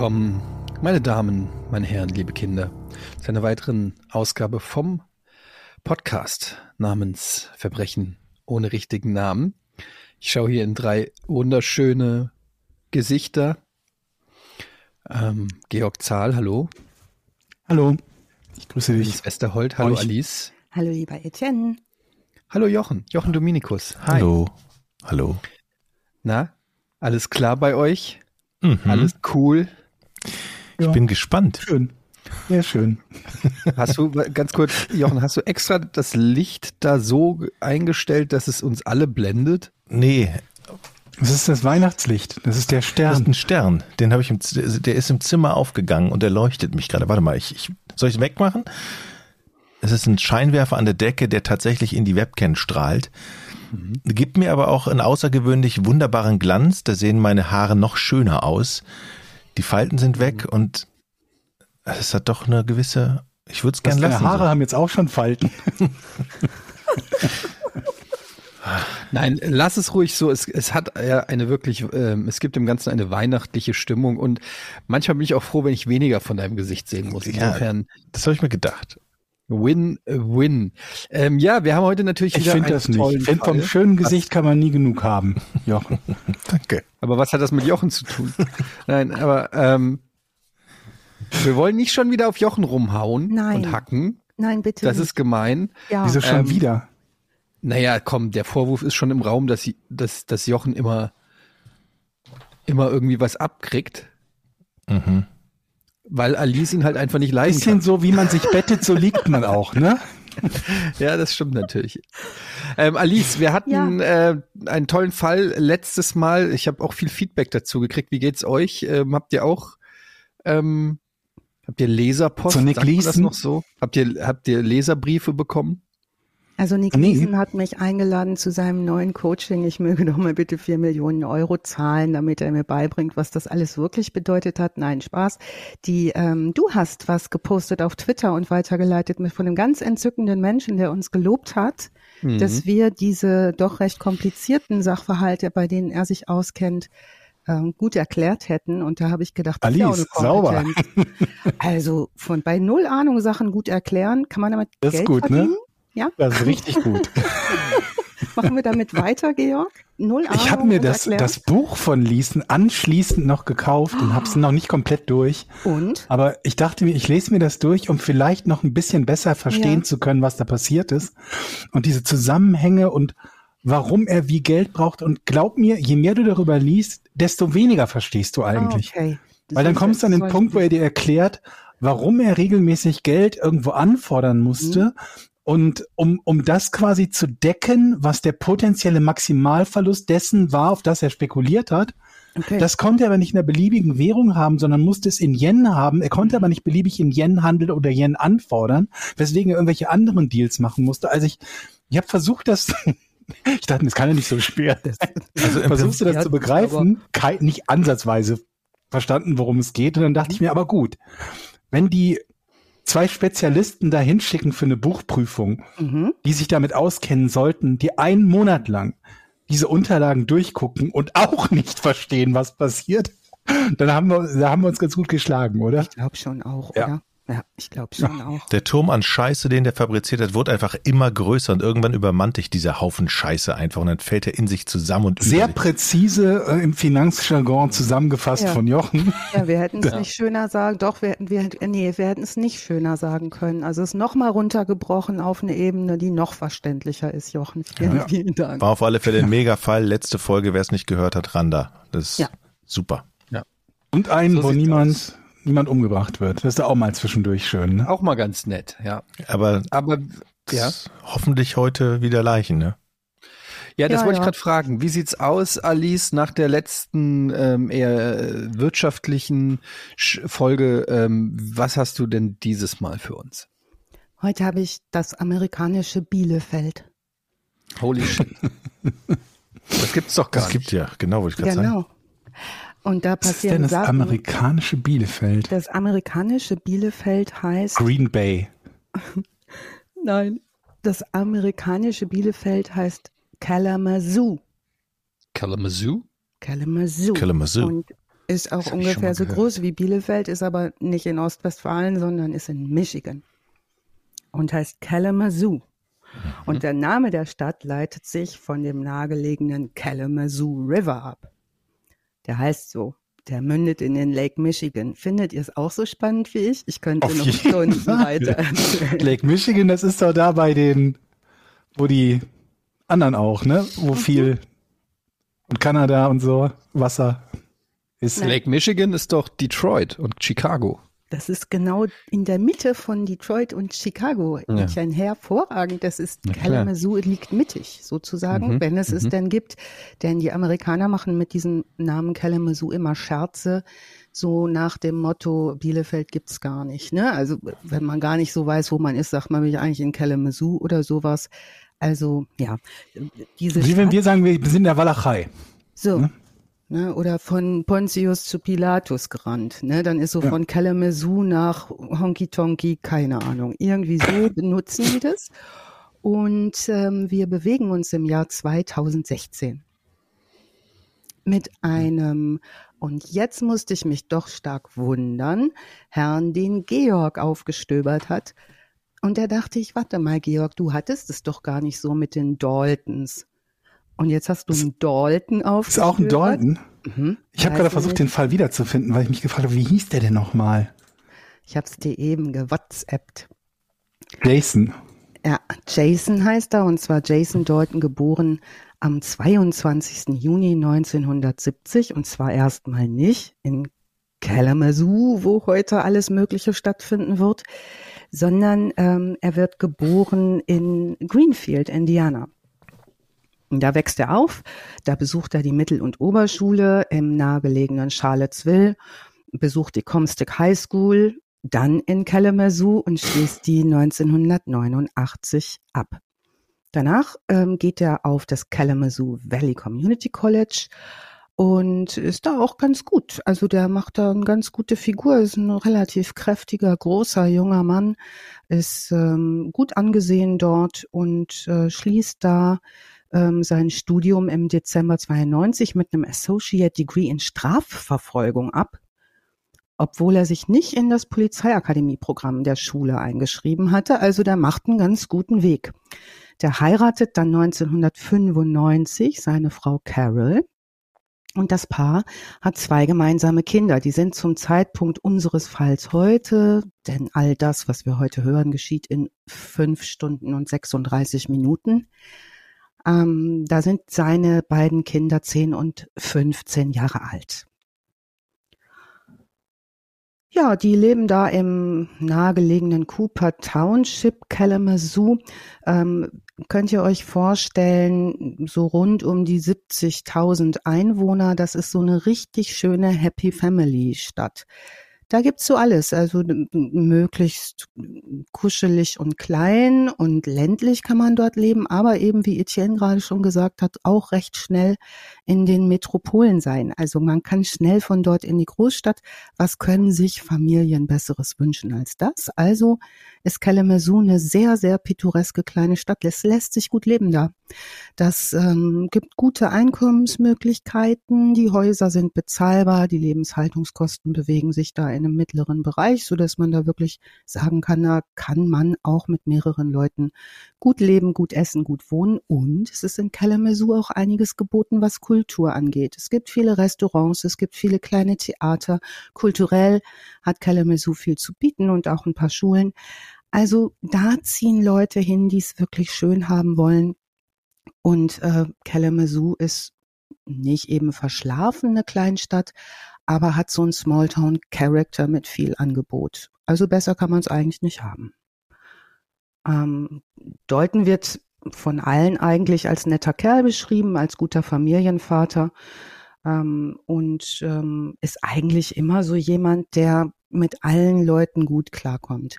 willkommen, meine Damen, meine Herren, liebe Kinder, zu einer weiteren Ausgabe vom Podcast namens Verbrechen ohne richtigen Namen. Ich schaue hier in drei wunderschöne Gesichter. Ähm, Georg Zahl, hallo. Hallo, ich grüße dich. Alice Westerholt, hallo Euch. Alice. Hallo lieber Etienne. Hallo Jochen, Jochen Dominikus. Hi. Hallo. Hallo. Na, alles klar bei euch? Mhm. Alles cool? Ich Ja. bin gespannt. Schön. Sehr schön. Hast du, ganz kurz, Jochen, hast du extra das Licht da so eingestellt, dass es uns alle blendet? Nee, Das ist das Weihnachtslicht. Das ist der das ist Stern. ein Stern. Den habe ich im, der ist im Zimmer aufgegangen und der leuchtet mich gerade. Warte mal, ich, ich soll ich es wegmachen? Es ist ein Scheinwerfer an der Decke, der tatsächlich in die Webcam strahlt. Gibt mir aber auch einen außergewöhnlich wunderbaren Glanz. Da sehen meine Haare noch schöner aus. Die Falten sind weg und es hat doch eine gewisse. Ich würde es Das gern deine lassen. Haare haben jetzt auch schon Falten. Nein, lass es ruhig so. Es, es hat ja eine wirklich, ähm, es gibt im Ganzen eine weihnachtliche Stimmung und manchmal bin ich auch froh, wenn ich weniger von deinem Gesicht sehen muss. Ja. Insofern so. Das habe ich mir gedacht. Win-Win. Ähm, ja, wir haben heute natürlich Ich wieder finde einen das nicht. tollen Ich finde, vom schönen Gesicht kann man nie genug haben. Jochen. Danke. Aber was hat das mit Jochen zu tun? Nein, aber ähm, wir wollen nicht schon wieder auf Jochen rumhauen Nein. und hacken. Nein, bitte. Das nicht. ist gemein. ja. Wieso schon Ähm, wieder? Naja, komm, der Vorwurf ist schon im Raum, dass, sie, dass, dass Jochen immer, immer irgendwie was abkriegt, Mhm. Weil Alice ihn halt einfach nicht Bisschen kann. so, wie man sich bettet, so liegt man auch, ne? Ja, das stimmt natürlich. Ähm, Alice, wir hatten äh, einen tollen Fall letztes Mal. Ich habe auch viel Feedback dazu gekriegt. Wie geht's euch? Ähm, habt ihr auch ähm, habt ihr Leserpost? Zu Nick Sagt das noch so? Habt ihr habt ihr Leserbriefe bekommen? Also Nick Nee. Leeson hat mich eingeladen zu seinem neuen Coaching. Ich möge doch mal bitte vier Millionen Euro zahlen, damit er mir beibringt, was das alles wirklich bedeutet hat. Nein, Spaß. Die, ähm, du hast was gepostet auf Twitter und weitergeleitet mit von einem ganz entzückenden Menschen, der uns gelobt hat, Mhm. dass wir diese doch recht komplizierten Sachverhalte, bei denen er sich auskennt, ähm, gut erklärt hätten. Und da habe ich gedacht, das ist ja Alice, sauber. Also von bei null Ahnung Sachen gut erklären, kann man damit Das ist Geld gut, ne? Ja, Das ist richtig gut. machen wir damit weiter, Georg? Null Ahnung. Ich habe mir das, das Buch von Liesen anschließend noch gekauft und habe es noch nicht komplett durch. und Aber ich dachte mir, ich lese mir das durch, um vielleicht noch ein bisschen besser verstehen Ja. zu können, was da passiert ist. Und diese Zusammenhänge und warum er wie Geld braucht. Und glaub mir, je mehr du darüber liest, desto weniger verstehst du eigentlich. Ah, okay. Weil dann kommst du an den Punkt, wo er dir erklärt, warum er regelmäßig Geld irgendwo anfordern musste. Mhm. Und um, um das quasi zu decken, was der potenzielle Maximalverlust dessen war, auf das er spekuliert hat, Okay. das konnte er aber nicht in einer beliebigen Währung haben, sondern musste es in Yen haben. Er konnte aber nicht beliebig in Yen handeln oder Yen anfordern, weswegen er irgendwelche anderen Deals machen musste. Also ich, ich habe versucht, das. ich dachte, das kann ja nicht so schwer. Also Versuchst du das zu begreifen? Kei- nicht ansatzweise verstanden, worum es geht. Und dann dachte ich mir, aber gut, wenn die zwei Spezialisten da hinschicken für eine Buchprüfung, mhm. die sich damit auskennen sollten, die einen Monat lang diese Unterlagen durchgucken und auch nicht verstehen, was passiert, dann haben wir, da haben wir uns ganz gut geschlagen, oder? Ich glaube schon auch, Ja. oder? Ja, ich glaube schon auch. Der Turm an Scheiße, den der fabriziert hat, wurde einfach immer größer und irgendwann übermannt dich dieser Haufen Scheiße einfach und dann fällt er in sich zusammen und Sehr präzise äh, im Finanzjargon zusammengefasst Ja. von Jochen. Ja, wir hätten es nicht schöner sagen, doch, wir hätten, wir, nee, wir hätten es nicht schöner sagen können. Also es nochmal runtergebrochen auf eine Ebene, die noch verständlicher ist, Jochen. Vielen, Ja. vielen Dank. War auf alle Fälle ein Mega-Fall. Letzte Folge, wer es nicht gehört hat, Randa. Das ist Ja. super. Und einen, So wo niemand, niemand umgebracht wird. Das ist auch mal zwischendurch schön. Ne? Auch mal ganz nett, ja. Aber Aber ja, hoffentlich heute wieder Leichen, ne? ja, das Ja, wollte ich ja. gerade fragen. Wie sieht's aus, Alice, nach der letzten ähm, eher äh, wirtschaftlichen Sch Folge? Ähm, was hast du denn dieses Mal für uns? Heute habe ich das amerikanische Bielefeld. Holy shit. das gibt's doch gar Es nicht. gibt ja, genau, wollte ich gerade sagen. Genau. Und da Was ist denn passieren das Sachen. amerikanische Bielefeld? das amerikanische Bielefeld heißt Green Bay. Nein. Das amerikanische Bielefeld heißt Kalamazoo. Kalamazoo? Kalamazoo. Kalamazoo. Und Ist auch ungefähr so groß wie Bielefeld, ist aber nicht in Ostwestfalen, sondern ist in Michigan. Und heißt Kalamazoo. Mhm. Und der Name der Stadt leitet sich von dem nahegelegenen Kalamazoo River ab. Der heißt so. Der mündet in den Lake Michigan. Findet ihr es auch so spannend wie ich? Ich könnte Auf noch Stunden Fall. weiter. Lake Michigan, das ist doch da bei den, wo die anderen auch, ne? Wo viel und Kanada und so Wasser ist. Lake Michigan ist doch Detroit und Chicago. Das ist genau in der Mitte von Detroit und Chicago. Ja. Ein hervorragend. Das ist. Kalamazoo liegt mittig sozusagen, Mhm, wenn es es mhm. denn gibt. Denn die Amerikaner machen mit diesem Namen Kalamazoo immer Scherze. So nach dem Motto, Bielefeld gibt's gar nicht. Ne? Also wenn man gar nicht so weiß, wo man ist, sagt man, bin ich eigentlich in Kalamazoo oder sowas. Also ja, diese Wie wenn Stadt- wir sagen, wir sind in der Walachei. so. Ne? Ne, oder von Pontius zu Pilatus gerannt. Ne? Dann ist so Ja. von Kalamazoo nach Honky Tonky, keine Ahnung. Irgendwie so benutzen die das. Und ähm, wir bewegen uns im Jahr 2016 mit einem, und jetzt musste ich mich doch stark wundern, Herrn, den Georg aufgestöbert hat. Und er dachte ich, warte mal, Georg, du hattest es doch gar nicht so mit den Daltons. Und jetzt hast du einen Dalton Ist aufgestöbert. auch ein Dalton. Mhm. Ich habe gerade versucht, den Fall wiederzufinden, weil ich mich gefragt habe, wie hieß der denn nochmal? Ich hab's dir eben gewhatsappt. Jason. Ja, Jason heißt er, und zwar Jason Dalton, geboren am 22. Juni 1970, und zwar erstmal nicht in Kalamazoo, wo heute alles Mögliche stattfinden wird, sondern ähm, er wird geboren in Greenfield, Indiana. Da wächst er auf, da besucht er die Mittel- und Oberschule im nahegelegenen Charlottesville, besucht die Comstock High School, dann in Kalamazoo und schließt die 1989 ab. Danach ähm, geht er auf das Kalamazoo Valley Community College und ist da auch ganz gut. Also der macht da eine ganz gute Figur, ist ein relativ kräftiger, großer, junger Mann, ist ähm, gut angesehen dort und äh, schließt da ähm, sein Studium im Dezember 92 mit einem Associate Degree in Strafverfolgung ab obwohl er sich nicht in das Polizeiakademieprogramm der Schule eingeschrieben hatte. Also der macht einen ganz guten Weg. Der heiratet dann 1995 seine Frau Carol. Und das Paar hat zwei gemeinsame Kinder. Die sind zum Zeitpunkt unseres Falls heute, denn all das, was wir heute hören, geschieht in fünf Stunden und 36 Minuten. Ähm, da sind seine beiden Kinder 10 und 15 Jahre alt. Ja, die leben da im nahegelegenen Cooper Township, Kalamazoo. Ähm, könnt ihr euch vorstellen, so rund um die 70.000 Einwohner, das ist so eine richtig schöne Happy Family Stadt. Da gibt's so alles, also möglichst kuschelig und klein und ländlich kann man dort leben, aber eben, wie Etienne gerade schon gesagt hat, auch recht schnell in den Metropolen sein. Also man kann schnell von dort in die Großstadt. Was können sich Familien Besseres wünschen als das? Also ist Kalamazoo eine sehr, sehr pittoreske kleine Stadt. Es lässt sich gut leben da. Das ähm, gibt gute Einkommensmöglichkeiten. Die Häuser sind bezahlbar. Die Lebenshaltungskosten bewegen sich da in einem mittleren Bereich, so dass man da wirklich sagen kann, da kann man auch mit mehreren Leuten gut leben, gut essen, gut wohnen. Und es ist in Kalamazoo auch einiges geboten, was Kultur angeht. Es gibt viele Restaurants, es gibt viele kleine Theater. Kulturell hat Kalamazoo viel zu bieten und auch ein paar Schulen. Also da ziehen Leute hin, die es wirklich schön haben wollen. Und äh, Kalamazoo ist nicht eben verschlafene Kleinstadt, aber hat so einen Smalltown-Character mit viel Angebot. Also besser kann man es eigentlich nicht haben. Ähm, Dalton wird von allen eigentlich als netter Kerl beschrieben, als guter Familienvater ähm, und ähm, ist eigentlich immer so jemand, der mit allen Leuten gut klarkommt.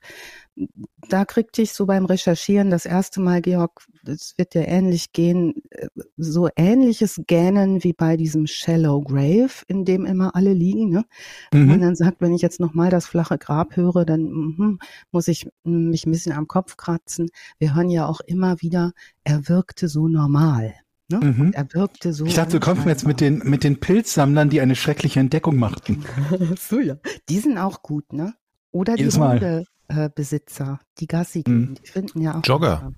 Da kriegte ich so beim Recherchieren das erste Mal, Georg, es wird dir ähnlich gehen, äh, so ähnliches Gähnen wie bei diesem Shallow Grave, in dem immer alle liegen. Ne? Mhm. Und dann sagt, wenn ich jetzt nochmal das flache Grab höre, dann mhm, muss ich mm, mich ein bisschen am Kopf kratzen. Wir hören ja auch immer wieder, er wirkte so normal. Ne? Mhm. Er wirkte so. Ich dachte, du kommst mir jetzt mit den, mit den Pilzsammlern, die eine schreckliche Entdeckung machten. so, ja. Die sind auch gut, ne? Oder Jedes die. Hundebesitzer, die Gassi Mhm. gehen, die finden ja auch Jogger.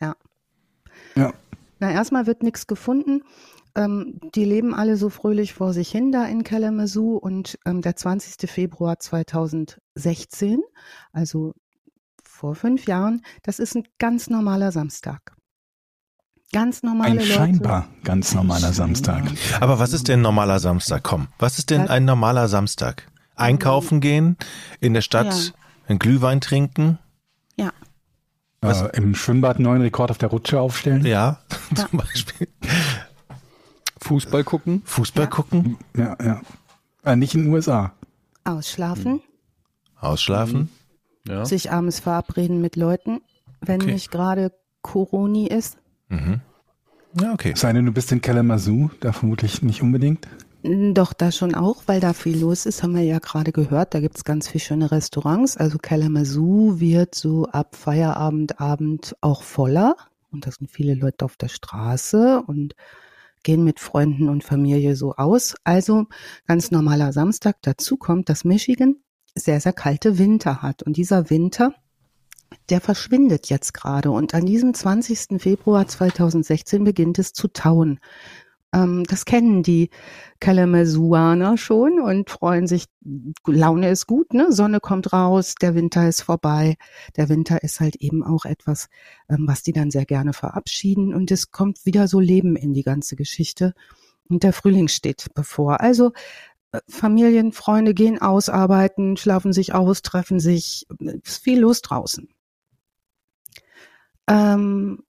Ja. Ja. Na, erstmal wird nichts gefunden. Ähm, die leben alle so fröhlich vor sich hin da in Kalamazoo und ähm, der 20. Februar 2016, also vor fünf Jahren, das ist ein ganz normaler Samstag. Ganz normale Ein Leute. scheinbar ganz normaler Samstag. Aber was ist denn ein normaler Samstag? Komm, was ist denn ein normaler Samstag? Einkaufen gehen, in der Stadt Ja. einen Glühwein trinken? Ja. Was? Äh, Im Schwimmbad einen neuen Rekord auf der Rutsche aufstellen. Ja, zum Beispiel. Fußball gucken. Fußball Ja. gucken, Ja, ja. Äh, nicht in den USA. Ausschlafen, ausschlafen. Ja. sich abends verabreden mit Leuten, wenn Okay. nicht gerade Coroni ist. Mhm. Ja, okay. Es sei denn, du bist in Kalamazoo, da vermutlich nicht unbedingt. Doch, da schon auch, weil da viel los ist, haben wir ja gerade gehört. Da gibt's ganz viele schöne Restaurants. Also Kalamazoo wird so ab Feierabend, Abend auch voller. Und da sind viele Leute auf der Straße und gehen mit Freunden und Familie so aus. Also ganz normaler Samstag. Dazu kommt, dass Michigan sehr, sehr kalte Winter hat. Und dieser Winter, der verschwindet jetzt gerade. Und an diesem 20. Februar 2016 beginnt es zu tauen. Ähm, das kennen die Kalamazooaner schon und freuen sich. Laune ist gut, ne? Sonne kommt raus, der Winter ist vorbei. Der Winter ist halt eben auch etwas, ähm, was die dann sehr gerne verabschieden. Und es kommt wieder so Leben in die ganze Geschichte. Und der Frühling steht bevor. Also äh, Familien, Freunde gehen ausarbeiten, schlafen sich aus, treffen sich. Es ist viel los draußen. Ähm,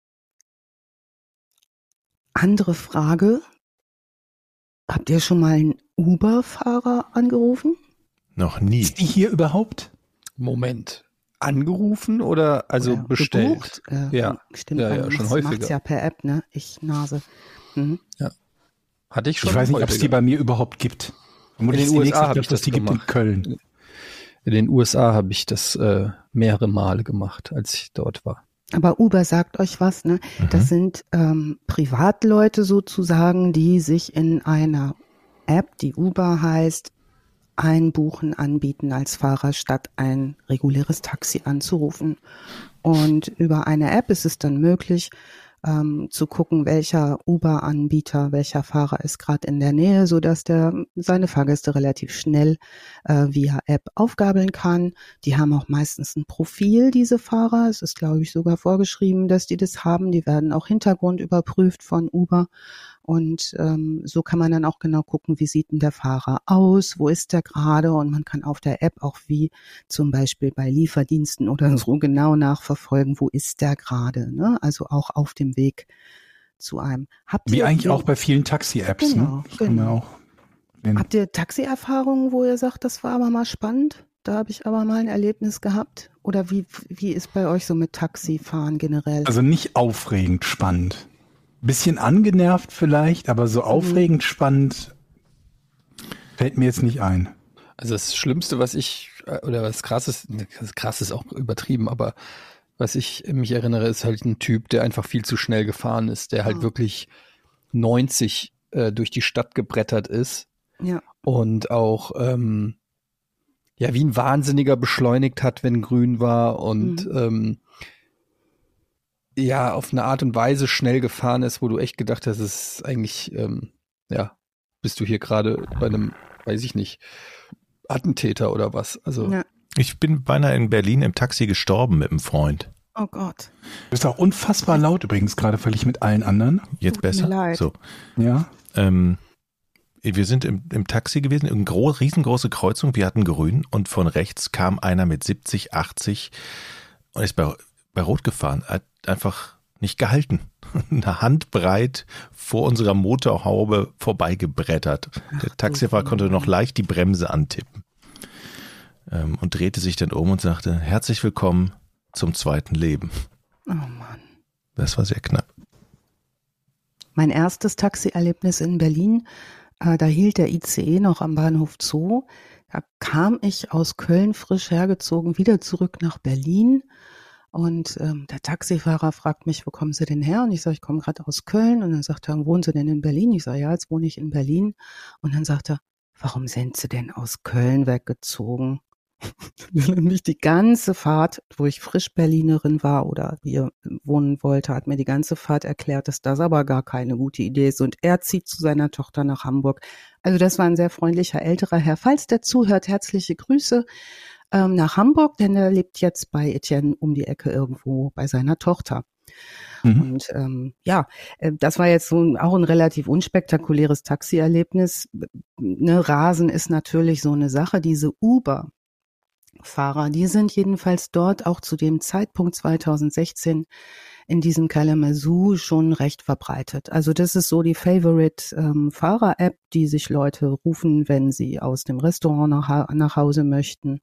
andere Frage. Habt ihr schon mal einen Uber-Fahrer angerufen? Noch nie. Ist die hier überhaupt? Moment. Angerufen oder also Oder bestellt? gebucht? Äh, Ja. Stimmt, Ja, ja, schon häufiger. macht's ja per App, ne? Ich Nase. Mhm. Hatte ich schon. Ich weiß nicht, ob es die bei mir überhaupt gibt. In den die USA nächste hab Stadt, ich das die gibt in gemacht. Köln. In den USA habe ich das äh, mehrere Male gemacht, als ich dort war. Aber Uber sagt euch was, ne? Mhm. Das sind ähm, Privatleute sozusagen, die sich in einer App, die Uber heißt, einbuchen, anbieten als Fahrer, statt ein reguläres Taxi anzurufen. Und über eine App ist es dann möglich, ähm, zu gucken, welcher Uber-Anbieter, welcher Fahrer ist gerade in der Nähe, so dass der seine Fahrgäste relativ schnell äh, via App aufgabeln kann. Die haben auch meistens ein Profil, diese Fahrer. Es ist, glaube ich, sogar vorgeschrieben, dass die das haben. Die werden auch Hintergrund überprüft von Uber. Und ähm, so kann man dann auch genau gucken, wie sieht denn der Fahrer aus, wo ist der gerade und man kann auf der App auch wie zum Beispiel bei Lieferdiensten oder so genau nachverfolgen, wo ist der gerade. Ne? Also auch auf dem Weg zu einem. Habt Wie eigentlich auch bei vielen Taxi-Apps. Genau, ne? Genau. auch sehen. Habt ihr Taxi-Erfahrungen, wo ihr sagt, das war aber mal spannend? Da habe ich aber mal ein Erlebnis gehabt. Oder wie, wie ist bei euch so mit Taxifahren generell? Also nicht aufregend spannend. Bisschen angenervt vielleicht, aber Mhm. so aufregend spannend fällt mir jetzt nicht ein. Also das Schlimmste, was ich, äh, oder was krasses, ne, krass ist auch übertrieben, aber was ich mich erinnere, ist halt ein Typ, der einfach viel zu schnell gefahren ist, der halt Ah. wirklich 90 äh, durch die Stadt gebrettert ist ja. und auch ähm, ja wie ein Wahnsinniger beschleunigt hat, wenn grün war und Mhm. ähm, ja auf eine Art und Weise schnell gefahren ist, wo du echt gedacht hast, es ist eigentlich ähm, ja bist du hier gerade bei einem, weiß ich nicht, Attentäter oder was? Also ja. Ich bin beinahe in Berlin im Taxi gestorben mit einem Freund. Oh Gott. Du bist auch unfassbar laut übrigens gerade völlig mit allen anderen. Jetzt Tut mir besser. leid. So. Ja. Ähm, wir sind im, im Taxi gewesen, eine gro riesengroße Kreuzung, wir hatten grün und von rechts kam einer mit 70, 80 und ist bei, bei Rot gefahren, hat einfach nicht gehalten. Eine Handbreit vor unserer Motorhaube vorbeigebrettert. Der Taxifahrer konnte noch leicht die Bremse antippen ähm, und drehte sich dann um und sagte, herzlich willkommen zum zweiten Leben. Oh Mann. Das war sehr knapp. Mein erstes Taxi-Erlebnis in Berlin, äh, da hielt der ICE noch am Bahnhof Zoo. Da kam ich aus Köln frisch hergezogen wieder zurück nach Berlin Und ähm, der Taxifahrer fragt mich, wo kommen Sie denn her? Und ich sage, ich komme gerade aus Köln. Und dann sagt er, wohnen Sie denn in Berlin? Ich sage, ja, jetzt wohne ich in Berlin. Und dann sagt er, warum sind Sie denn aus Köln weggezogen? mich die ganze Fahrt, wo ich frisch Berlinerin war oder hier wohnen wollte, hat mir die ganze Fahrt erklärt, dass das aber gar keine gute Idee ist. Und er zieht zu seiner Tochter nach Hamburg. Also das war ein sehr freundlicher älterer Herr. Falls der zuhört, herzliche Grüße ähm, nach Hamburg, denn er lebt jetzt bei Etienne um die Ecke irgendwo bei seiner Tochter. Mhm. Und ähm, ja, äh, das war jetzt so ein, auch ein relativ unspektakuläres Taxierlebnis. Ne, Rasen ist natürlich so eine Sache. Diese Uber, Fahrer, die sind jedenfalls dort auch zu dem Zeitpunkt 2016 in diesem Kalamazoo schon recht verbreitet. Also das ist so die Favorite ähm, Fahrer-App, die sich Leute rufen, wenn sie aus dem Restaurant nach, nach Hause möchten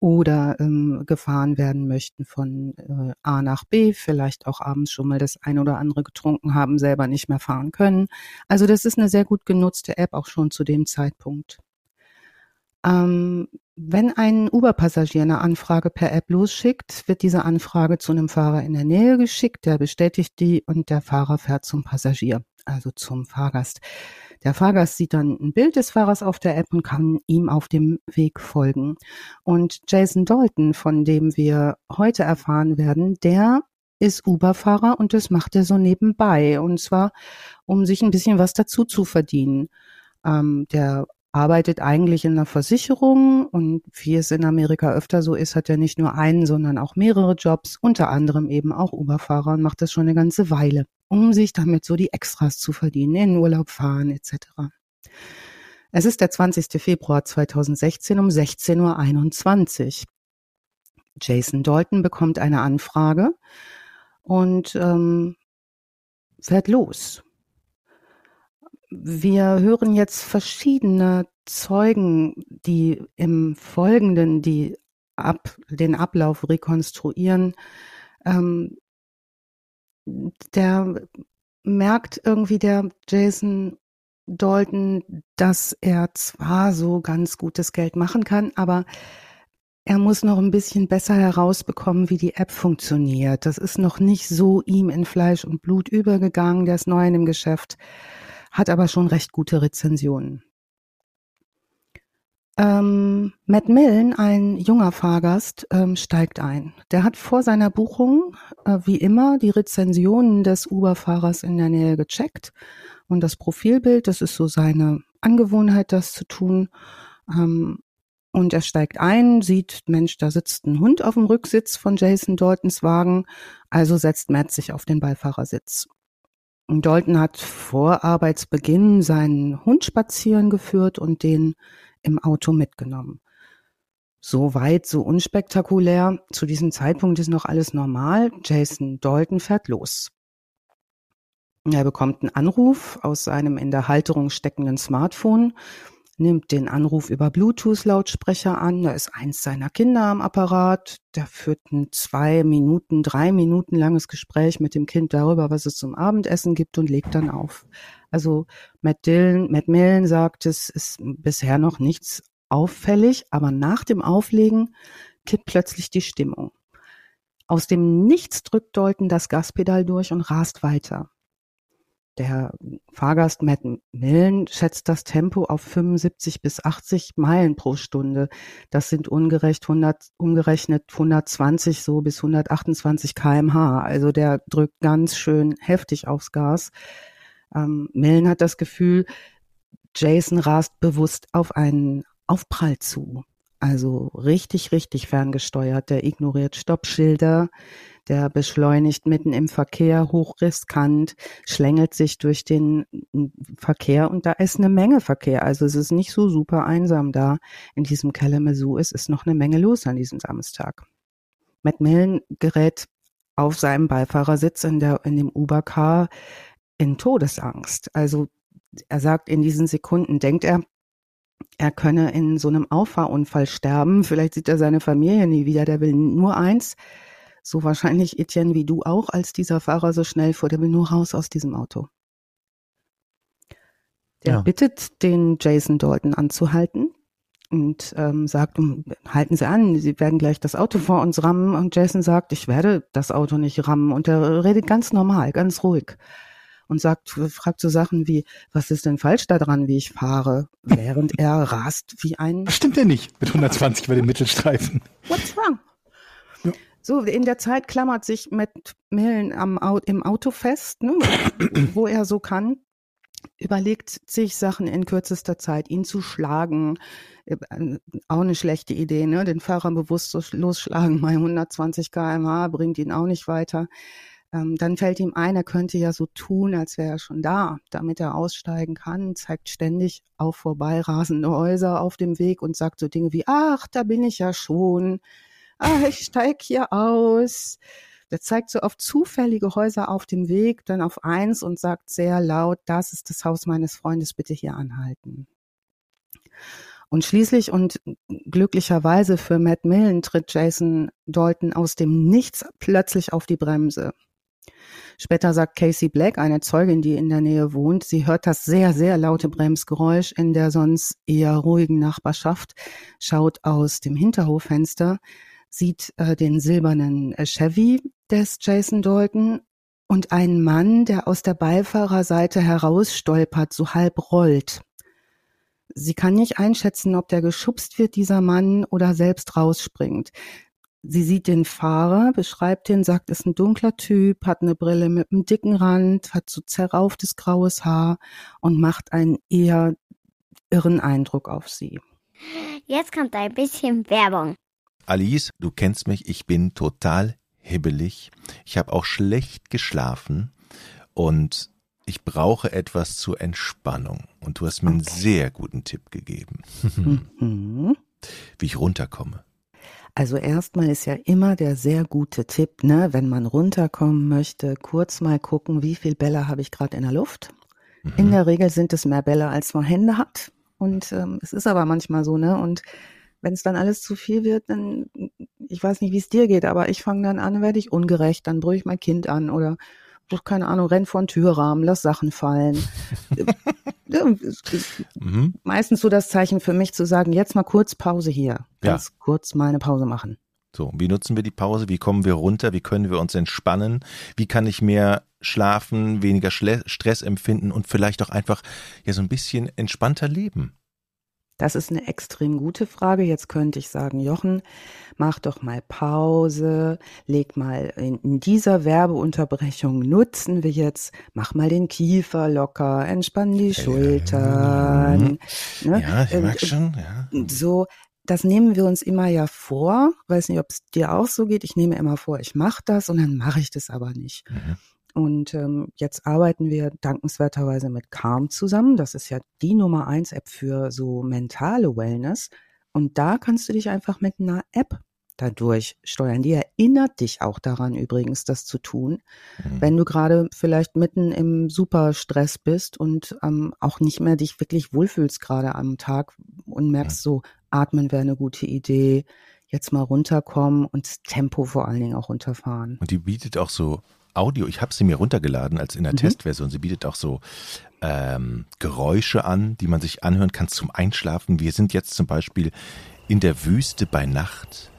oder ähm, gefahren werden möchten von äh, A nach B, vielleicht auch abends schon mal das ein oder andere getrunken haben, selber nicht mehr fahren können. Also das ist eine sehr gut genutzte App auch schon zu dem Zeitpunkt. Ähm, wenn ein Uber-Passagier eine Anfrage per App losschickt, wird diese Anfrage zu einem Fahrer in der Nähe geschickt, der bestätigt die und der Fahrer fährt zum Passagier, also zum Fahrgast. Der Fahrgast sieht dann ein Bild des Fahrers auf der App und kann ihm auf dem Weg folgen. Und Jason Dalton, von dem wir heute erfahren werden, der ist Uber-Fahrer und das macht er so nebenbei. Und zwar, um sich ein bisschen was dazu zu verdienen. Ähm, der arbeitet eigentlich in einer Versicherung und wie es in Amerika öfter so ist, hat er nicht nur einen, sondern auch mehrere Jobs, unter anderem eben auch Uberfahrer und macht das schon eine ganze Weile, um sich damit so die Extras zu verdienen, in Urlaub fahren etc. Es ist der 20. Februar 2016 um 16.21 Uhr. Jason Dalton bekommt eine Anfrage und ähm, fährt los. Wir hören jetzt verschiedene Zeugen, die im Folgenden die ab, den Ablauf rekonstruieren. Ähm, der merkt irgendwie der Jason Dalton, dass er zwar so ganz gutes Geld machen kann, aber er muss noch ein bisschen besser herausbekommen, wie die App funktioniert. Das ist noch nicht so ihm in Fleisch und Blut übergegangen. Der ist neu in dem Geschäft hat aber schon recht gute Rezensionen. Ähm, Matt Millen, ein junger Fahrgast, ähm, steigt ein. Der hat vor seiner Buchung, äh, wie immer, die Rezensionen des Uber-Fahrers in der Nähe gecheckt und das Profilbild, das ist so seine Angewohnheit, das zu tun. Ähm, und er steigt ein, sieht, Mensch, da sitzt ein Hund auf dem Rücksitz von Jason Daltons Wagen, also setzt Matt sich auf den Beifahrersitz. Dalton hat vor Arbeitsbeginn seinen Hund spazieren geführt und den im Auto mitgenommen. So weit, so unspektakulär. Zu diesem Zeitpunkt ist noch alles normal. Jason Dalton fährt los. Er bekommt einen Anruf aus seinem in der Halterung steckenden Smartphone nimmt den Anruf über Bluetooth-Lautsprecher an. Da ist eins seiner Kinder am Apparat. Der führt ein zwei Minuten, drei Minuten langes Gespräch mit dem Kind darüber, was es zum Abendessen gibt und legt dann auf. Also Matt Dillon, Matt Millen sagt, es ist bisher noch nichts auffällig, aber nach dem Auflegen kippt plötzlich die Stimmung. Aus dem Nichts drückt Dalton das Gaspedal durch und rast weiter. Der Fahrgast Matt Millen schätzt das Tempo auf 75 bis 80 Meilen pro Stunde. Das sind ungerecht 100, umgerechnet 120 so bis 128 kmh. Also der drückt ganz schön heftig aufs Gas. Ähm, Millen hat das Gefühl, Jason rast bewusst auf einen Aufprall zu. Also richtig, richtig ferngesteuert. Der ignoriert Stoppschilder der beschleunigt mitten im Verkehr hochriskant, schlängelt sich durch den Verkehr und da ist eine Menge Verkehr. Also es ist nicht so super einsam da in diesem Kalamazoo. Es ist noch eine Menge los an diesem Samstag. Matt Millen gerät auf seinem Beifahrersitz in, der, in dem Uber-Car in Todesangst. Also er sagt, in diesen Sekunden denkt er, er könne in so einem Auffahrunfall sterben. Vielleicht sieht er seine Familie nie wieder. Der will nur eins, so wahrscheinlich, Etienne, wie du auch, als dieser Fahrer so schnell fuhr. Der will nur raus aus diesem Auto. Der ja. bittet den Jason Dalton anzuhalten. und ähm, sagt, halten Sie an, Sie werden gleich das Auto vor uns rammen. Und Jason sagt, ich werde das Auto nicht rammen. Und er redet ganz normal, ganz ruhig und sagt, fragt so Sachen wie, was ist denn falsch daran, wie ich fahre, während er rast wie ein. Das stimmt ja nicht mit 120 bei den Mittelstreifen. What's wrong? Ja. So, in der Zeit klammert sich Matt Millen am, im Auto fest, ne, wo er so kann überlegt sich Sachen in kürzester Zeit, ihn zu schlagen, äh, auch eine schlechte Idee, ne? Den Fahrer bewusst losschlagen bei 120 km/h bringt ihn auch nicht weiter. Ähm, dann fällt ihm ein, er könnte ja so tun, als wäre er schon da, damit er aussteigen kann, zeigt ständig auf vorbei rasende Häuser auf dem Weg und sagt so Dinge wie, ach, da bin ich ja schon, ach, ich steig hier aus. Der zeigt so auf zufällige Häuser auf dem Weg, dann auf eins und sagt sehr laut, das ist das Haus meines Freundes, bitte hier anhalten. Und schließlich und glücklicherweise für Matt Millen tritt Jason Dalton aus dem Nichts plötzlich auf die Bremse. Später sagt Casey Black, eine Zeugin, die in der Nähe wohnt, sie hört das sehr, sehr laute Bremsgeräusch in der sonst eher ruhigen Nachbarschaft, schaut aus dem Hinterhoffenster, sieht äh, den silbernen äh, Chevy des Jason Dalton und einen Mann, der aus der Beifahrerseite herausstolpert, so halb rollt. Sie kann nicht einschätzen, ob der geschubst wird, dieser Mann, oder selbst rausspringt. Sie sieht den Fahrer, beschreibt ihn, sagt, ist ein dunkler Typ, hat eine Brille mit einem dicken Rand, hat so zerrauftes graues Haar und macht einen eher irren Eindruck auf sie. Jetzt kommt ein bisschen Werbung. Alice, du kennst mich, ich bin total hibbelig. Ich habe auch schlecht geschlafen und ich brauche etwas zur Entspannung. Und du hast mir okay. einen sehr guten Tipp gegeben, mhm. wie ich runterkomme. Also erstmal ist ja immer der sehr gute Tipp, ne, wenn man runterkommen möchte, kurz mal gucken, wie viel Bälle habe ich gerade in der Luft. Mhm. In der Regel sind es mehr Bälle, als man Hände hat. Und ähm, es ist aber manchmal so, ne? Und wenn es dann alles zu viel wird, dann, ich weiß nicht, wie es dir geht, aber ich fange dann an, werde ich ungerecht, dann brüche ich mein Kind an oder keine Ahnung, renn vor den Türrahmen, lass Sachen fallen. mhm. Meistens so das Zeichen für mich zu sagen, jetzt mal kurz Pause hier. Ganz ja. kurz mal eine Pause machen. So, wie nutzen wir die Pause? Wie kommen wir runter? Wie können wir uns entspannen? Wie kann ich mehr schlafen, weniger Stress empfinden und vielleicht auch einfach ja so ein bisschen entspannter leben? Das ist eine extrem gute Frage. Jetzt könnte ich sagen, Jochen, mach doch mal Pause, leg mal in, dieser Werbeunterbrechung nutzen wir jetzt, mach mal den Kiefer locker, entspann die Schultern. Äh, ne? Ja, ich mag schon, ja. So, das nehmen wir uns immer ja vor. Weiß nicht, ob es dir auch so geht. Ich nehme immer vor, ich mache das und dann mache ich das aber nicht. Mhm. Und ähm, jetzt arbeiten wir dankenswerterweise mit Calm zusammen. Das ist ja die Nummer eins App für so mentale Wellness. Und da kannst du dich einfach mit einer App dadurch steuern. Die erinnert dich auch daran übrigens, das zu tun, mhm. wenn du gerade vielleicht mitten im Superstress bist und ähm, auch nicht mehr dich wirklich wohlfühlst gerade am Tag und merkst so, atmen wäre eine gute Idee, jetzt mal runterkommen und das Tempo vor allen Dingen auch runterfahren. Und die bietet auch so Audio, ich habe sie mir runtergeladen als in der mhm. Testversion. Sie bietet auch so ähm, Geräusche an, die man sich anhören kann zum Einschlafen. Wir sind jetzt zum Beispiel in der Wüste bei Nacht.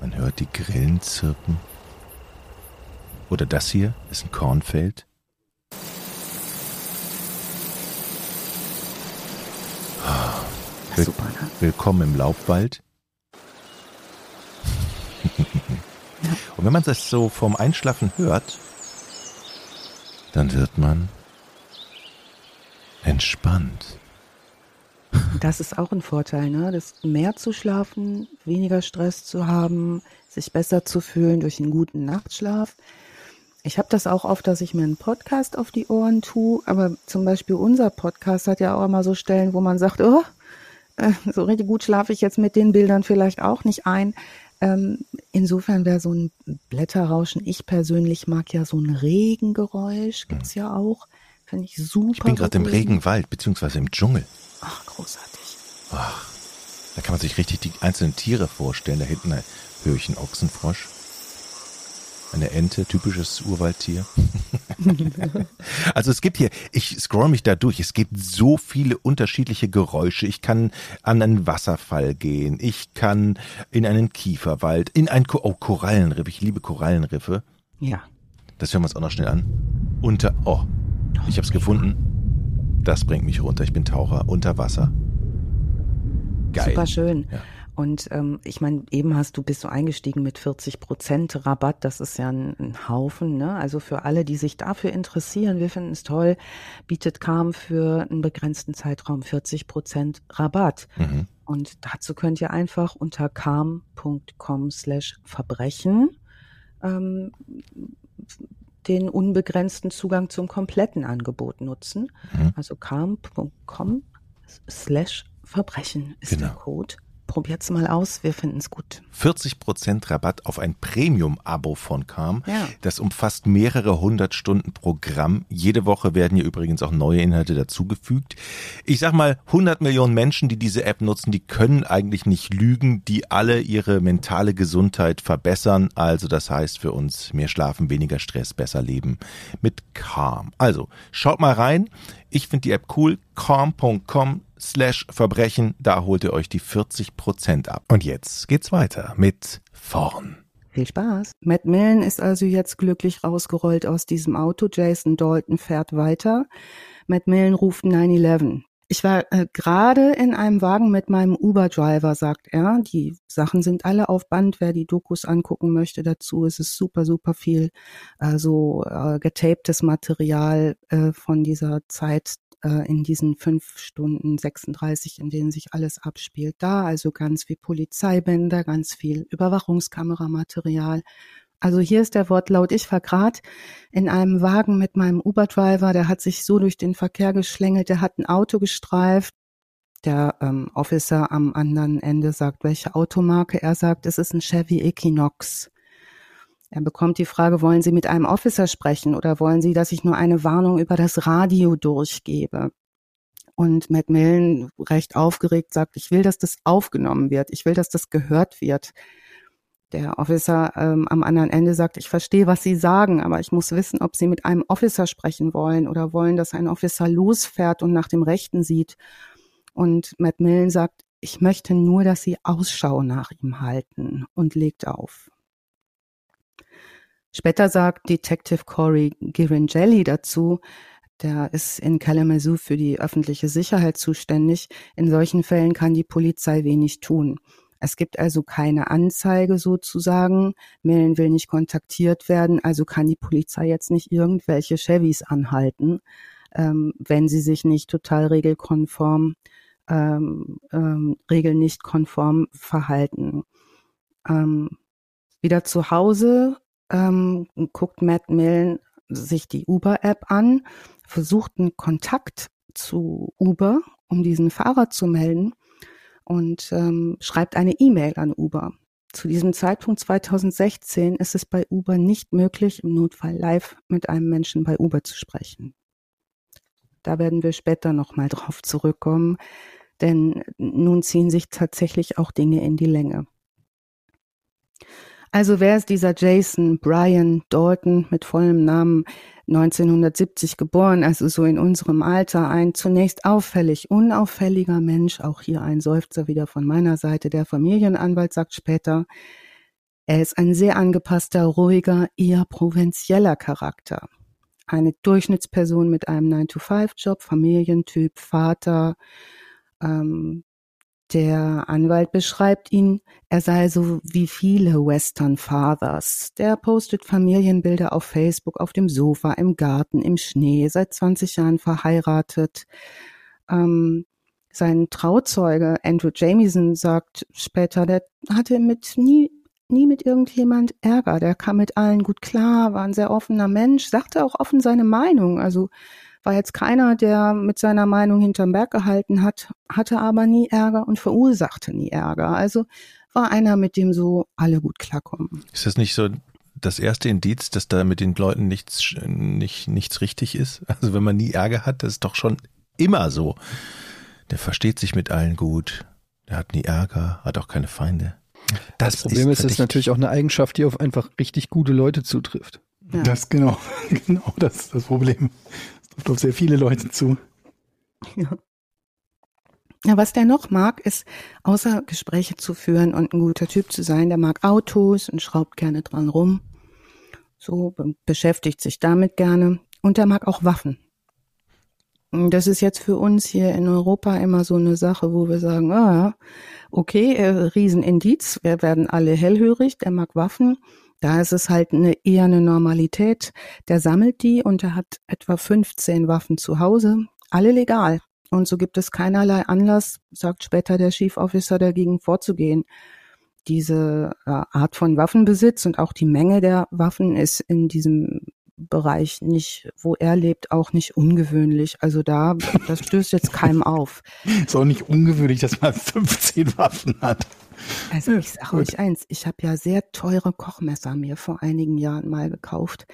Man hört die Grillen zirpen. Oder das hier ist ein Kornfeld. Oh, will super, ne? Willkommen im Laubwald. Und wenn man das so vorm Einschlafen hört, dann wird man entspannt. Das ist auch ein Vorteil, ne? Das mehr zu schlafen, weniger Stress zu haben, sich besser zu fühlen durch einen guten Nachtschlaf. Ich habe das auch oft, dass ich mir einen Podcast auf die Ohren tue, aber zum Beispiel unser Podcast hat ja auch immer so Stellen, wo man sagt, oh, äh, so richtig gut schlafe ich jetzt mit den Bildern vielleicht auch nicht ein. Ähm, insofern wäre so ein Blätterrauschen, ich persönlich mag ja so ein Regengeräusch, gibt's ja auch. Finde ich super. Ich bin gerade im Regenwald, beziehungsweise im Dschungel. Ach, großartig. Ach, da kann man sich richtig die einzelnen Tiere vorstellen. Da hinten höre ich einen Ochsenfrosch. Eine Ente, typisches Urwaldtier. also es gibt hier, ich scroll mich da durch, es gibt so viele unterschiedliche Geräusche. Ich kann an einen Wasserfall gehen, ich kann in einen Kieferwald, in ein Ko oh, Korallenriff, ich liebe Korallenriffe. Ja. Das hören wir uns auch noch schnell an. Unter, oh, ich habe es gefunden. Das bringt mich runter, ich bin Taucher, unter Wasser. Geil. Super schön. Ja. Und ähm, ich meine, eben hast du bist du eingestiegen mit 40 Prozent Rabatt. Das ist ja ein, ein Haufen. Ne? Also für alle, die sich dafür interessieren, wir finden es toll, bietet Calm für einen begrenzten Zeitraum 40 Prozent Rabatt. Mhm. Und dazu könnt ihr einfach unter calm.com slash Verbrechen ähm, den unbegrenzten Zugang zum kompletten Angebot nutzen. Mhm. Also calm.com slash Verbrechen ist Genau. der Code. Probiert's mal aus, wir finden's gut. 40% Rabatt auf ein Premium-Abo von Calm. Ja. Das umfasst mehrere hundert Stunden Programm. Jede Woche werden hier übrigens auch neue Inhalte dazugefügt. Ich sag mal, 100 Millionen Menschen, die diese App nutzen, die können eigentlich nicht lügen, die alle ihre mentale Gesundheit verbessern. Also das heißt für uns mehr schlafen, weniger Stress, besser leben mit Calm. Also schaut mal rein. Ich finde die App cool. Calm.com slash Verbrechen. Da holt ihr euch die 40% ab. Und jetzt geht's weiter mit vorn. Viel Spaß. Matt Millen ist also jetzt glücklich rausgerollt aus diesem Auto. Jason Dalton fährt weiter. Matt Millen ruft 911. Ich war äh, gerade in einem Wagen mit meinem Uber-Driver, sagt er. Die Sachen sind alle auf Band. Wer die Dokus angucken möchte dazu, ist es super, super viel äh, so äh, getaptes Material äh, von dieser Zeit äh, in diesen fünf Stunden 36, in denen sich alles abspielt. Da also ganz viel Polizeibänder, ganz viel Überwachungskameramaterial. Also hier ist der Wortlaut, ich war grad in einem Wagen mit meinem Uber-Driver, der hat sich so durch den Verkehr geschlängelt, der hat ein Auto gestreift. Der ähm, Officer am anderen Ende sagt, welche Automarke. Er sagt, es ist ein Chevy Equinox. Er bekommt die Frage, wollen Sie mit einem Officer sprechen oder wollen Sie, dass ich nur eine Warnung über das Radio durchgebe? Und Matt Millen recht aufgeregt sagt, ich will, dass das aufgenommen wird. Ich will, dass das gehört wird. Der Officer ähm, am anderen Ende sagt, ich verstehe, was Sie sagen, aber ich muss wissen, ob Sie mit einem Officer sprechen wollen oder wollen, dass ein Officer losfährt und nach dem Rechten sieht. Und Matt Millen sagt, ich möchte nur, dass Sie Ausschau nach ihm halten und legt auf. Später sagt Detective Corey Girangelli dazu, der ist in Kalamazoo für die öffentliche Sicherheit zuständig. In solchen Fällen kann die Polizei wenig tun. Es gibt also keine Anzeige sozusagen. Millen will nicht kontaktiert werden, also kann die Polizei jetzt nicht irgendwelche Chevys anhalten, ähm, wenn sie sich nicht total regelkonform, ähm, ähm, regeln nicht konform verhalten. Ähm, wieder zu Hause ähm, guckt Matt Millen sich die Uber-App an, versucht einen Kontakt zu Uber, um diesen Fahrer zu melden und ähm, schreibt eine E-Mail an Uber. Zu diesem Zeitpunkt 2016 ist es bei Uber nicht möglich, im Notfall live mit einem Menschen bei Uber zu sprechen. Da werden wir später nochmal drauf zurückkommen, denn nun ziehen sich tatsächlich auch Dinge in die Länge. Also wer ist dieser Jason Brian Dalton mit vollem Namen 1970 geboren, also so in unserem Alter, ein zunächst auffällig, unauffälliger Mensch, auch hier ein Seufzer wieder von meiner Seite. Der Familienanwalt sagt später, er ist ein sehr angepasster, ruhiger, eher provinzieller Charakter. Eine Durchschnittsperson mit einem 9-to-5-Job, Familientyp, Vater, ähm, der Anwalt beschreibt ihn, er sei so wie viele Western Fathers. Der postet Familienbilder auf Facebook, auf dem Sofa, im Garten, im Schnee, seit 20 Jahren verheiratet. Ähm, sein Trauzeuge Andrew Jamieson sagt später, der hatte mit nie nie mit irgendjemand Ärger. Der kam mit allen gut klar, war ein sehr offener Mensch, sagte auch offen seine Meinung. Also war jetzt keiner, der mit seiner Meinung hinterm Berg gehalten hat, hatte aber nie Ärger und verursachte nie Ärger. Also war einer, mit dem so alle gut klarkommen. Ist das nicht so das erste Indiz, dass da mit den Leuten nichts, nicht, nichts richtig ist? Also wenn man nie Ärger hat, das ist doch schon immer so. Der versteht sich mit allen gut, der hat nie Ärger, hat auch keine Feinde. Das, das Problem ist, es ist natürlich auch eine Eigenschaft, die auf einfach richtig gute Leute zutrifft. Ja. Das genau, genau das ist das Problem. Trifft auf sehr viele Leute zu. Ja. Ja, was der noch mag, ist außer Gespräche zu führen und ein guter Typ zu sein. Der mag Autos und schraubt gerne dran rum. So beschäftigt sich damit gerne. Und der mag auch Waffen. Das ist jetzt für uns hier in Europa immer so eine Sache, wo wir sagen, ah, okay, äh, Riesenindiz, wir werden alle hellhörig, der mag Waffen. Da ist es halt eine, eher eine Normalität. Der sammelt die und er hat etwa 15 Waffen zu Hause, alle legal. Und so gibt es keinerlei Anlass, sagt später der Chief Officer, dagegen vorzugehen. Diese äh, Art von Waffenbesitz und auch die Menge der Waffen ist in diesem Bereich nicht, wo er lebt, auch nicht ungewöhnlich. Also da, das stößt jetzt keinem auf. Ist auch nicht ungewöhnlich, dass man 15 Waffen hat. Also ich sage euch eins, ich habe ja sehr teure Kochmesser mir vor einigen Jahren mal gekauft.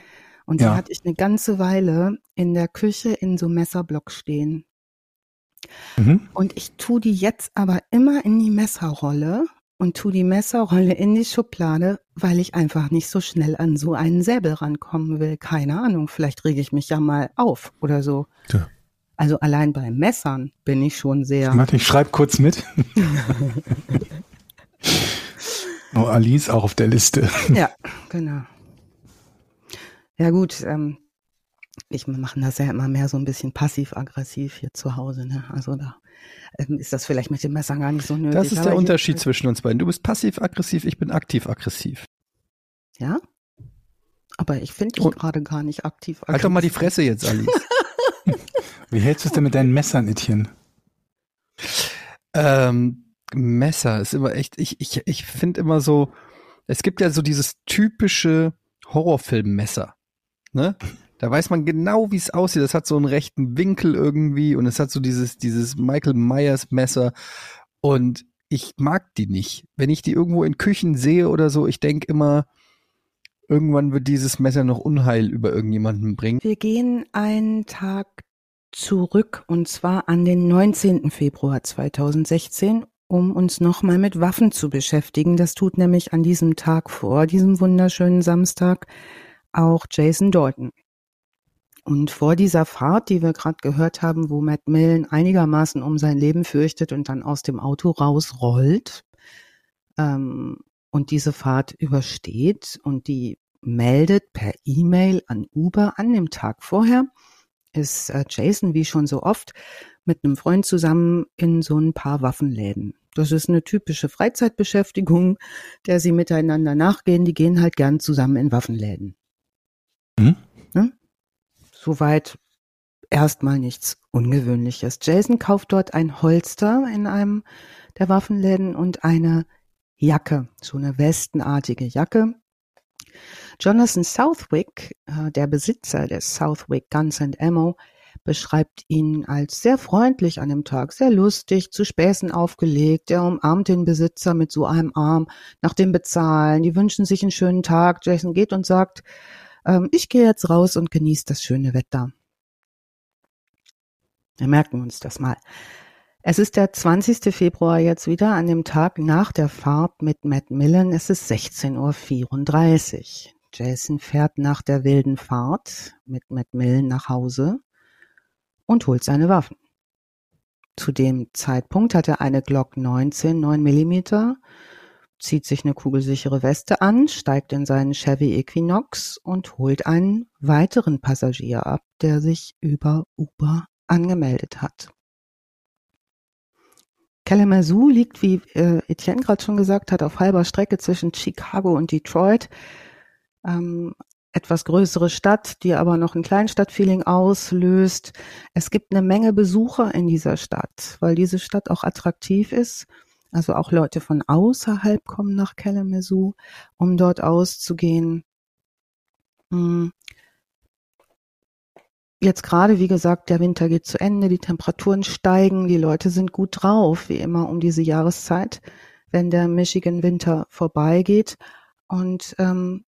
Und ja. die hatte ich eine ganze Weile in der Küche in so Messerblock stehen. Mhm. Und ich tue die jetzt aber immer in die Messerrolle und tue die Messerrolle in die Schublade, weil ich einfach nicht so schnell an so einen Säbel rankommen will. Keine Ahnung, vielleicht rege ich mich ja mal auf oder so. Ja. Also allein bei Messern bin ich schon sehr. Warte, ich schreibe kurz mit. oh, Alice auch auf der Liste. ja, genau. Ja gut, ähm, ich machen das ja immer mehr so ein bisschen passiv-aggressiv hier zu Hause. Ne? Also da ist das vielleicht mit dem Messer gar nicht so nötig. Das ist der Unterschied zwischen uns beiden. Du bist passiv-aggressiv, ich bin aktiv-aggressiv. Ja? Aber ich finde dich gerade gar nicht aktiv. Halt doch mal die Fresse jetzt, Alice. Wie hältst du es denn mit deinen Messern, Etienne? Ähm, Messer ist immer echt, ich, ich, ich finde immer so, es gibt ja so dieses typische Horrorfilm-Messer. Ne? Da weiß man genau, wie es aussieht. Das hat so einen rechten Winkel irgendwie und es hat so dieses, dieses Michael Myers Messer. Und ich mag die nicht. Wenn ich die irgendwo in Küchen sehe oder so, ich denke immer, irgendwann wird dieses Messer noch Unheil über irgendjemanden bringen. Wir gehen einen Tag zurück und zwar an den 19. Februar 2016, um uns nochmal mit Waffen zu beschäftigen. Das tut nämlich an diesem Tag vor, diesem wunderschönen Samstag, auch Jason Dalton. Und vor dieser Fahrt, die wir gerade gehört haben, wo Matt Millen einigermaßen um sein Leben fürchtet und dann aus dem Auto rausrollt ähm, und diese Fahrt übersteht und die meldet per E-Mail an Uber an dem Tag vorher, ist äh, Jason wie schon so oft mit einem Freund zusammen in so ein paar Waffenläden. Das ist eine typische Freizeitbeschäftigung, der sie miteinander nachgehen. Die gehen halt gern zusammen in Waffenläden. Mhm. Soweit erstmal nichts Ungewöhnliches. Jason kauft dort ein Holster in einem der Waffenläden und eine Jacke, so eine westenartige Jacke. Jonathan Southwick, äh, der Besitzer des Southwick Guns and Ammo, beschreibt ihn als sehr freundlich an dem Tag, sehr lustig, zu Späßen aufgelegt. Er umarmt den Besitzer mit so einem Arm nach dem Bezahlen. Die wünschen sich einen schönen Tag. Jason geht und sagt, ich gehe jetzt raus und genieße das schöne Wetter. Wir merken uns das mal. Es ist der 20. Februar jetzt wieder an dem Tag nach der Fahrt mit Matt Millen. Es ist 16.34 Uhr. Jason fährt nach der wilden Fahrt mit Matt Millen nach Hause und holt seine Waffen. Zu dem Zeitpunkt hat er eine Glock 19 9 Millimeter zieht sich eine kugelsichere Weste an, steigt in seinen Chevy Equinox und holt einen weiteren Passagier ab, der sich über Uber angemeldet hat. Kalamazoo liegt, wie äh, Etienne gerade schon gesagt hat, auf halber Strecke zwischen Chicago und Detroit. Ähm, etwas größere Stadt, die aber noch ein Kleinstadtfeeling auslöst. Es gibt eine Menge Besucher in dieser Stadt, weil diese Stadt auch attraktiv ist. Also auch Leute von außerhalb kommen nach Kalamazoo, um dort auszugehen. Hm. Jetzt gerade, wie gesagt, der Winter geht zu Ende, die Temperaturen steigen, die Leute sind gut drauf, wie immer um diese Jahreszeit, wenn der Michigan Winter vorbeigeht. Und ähm,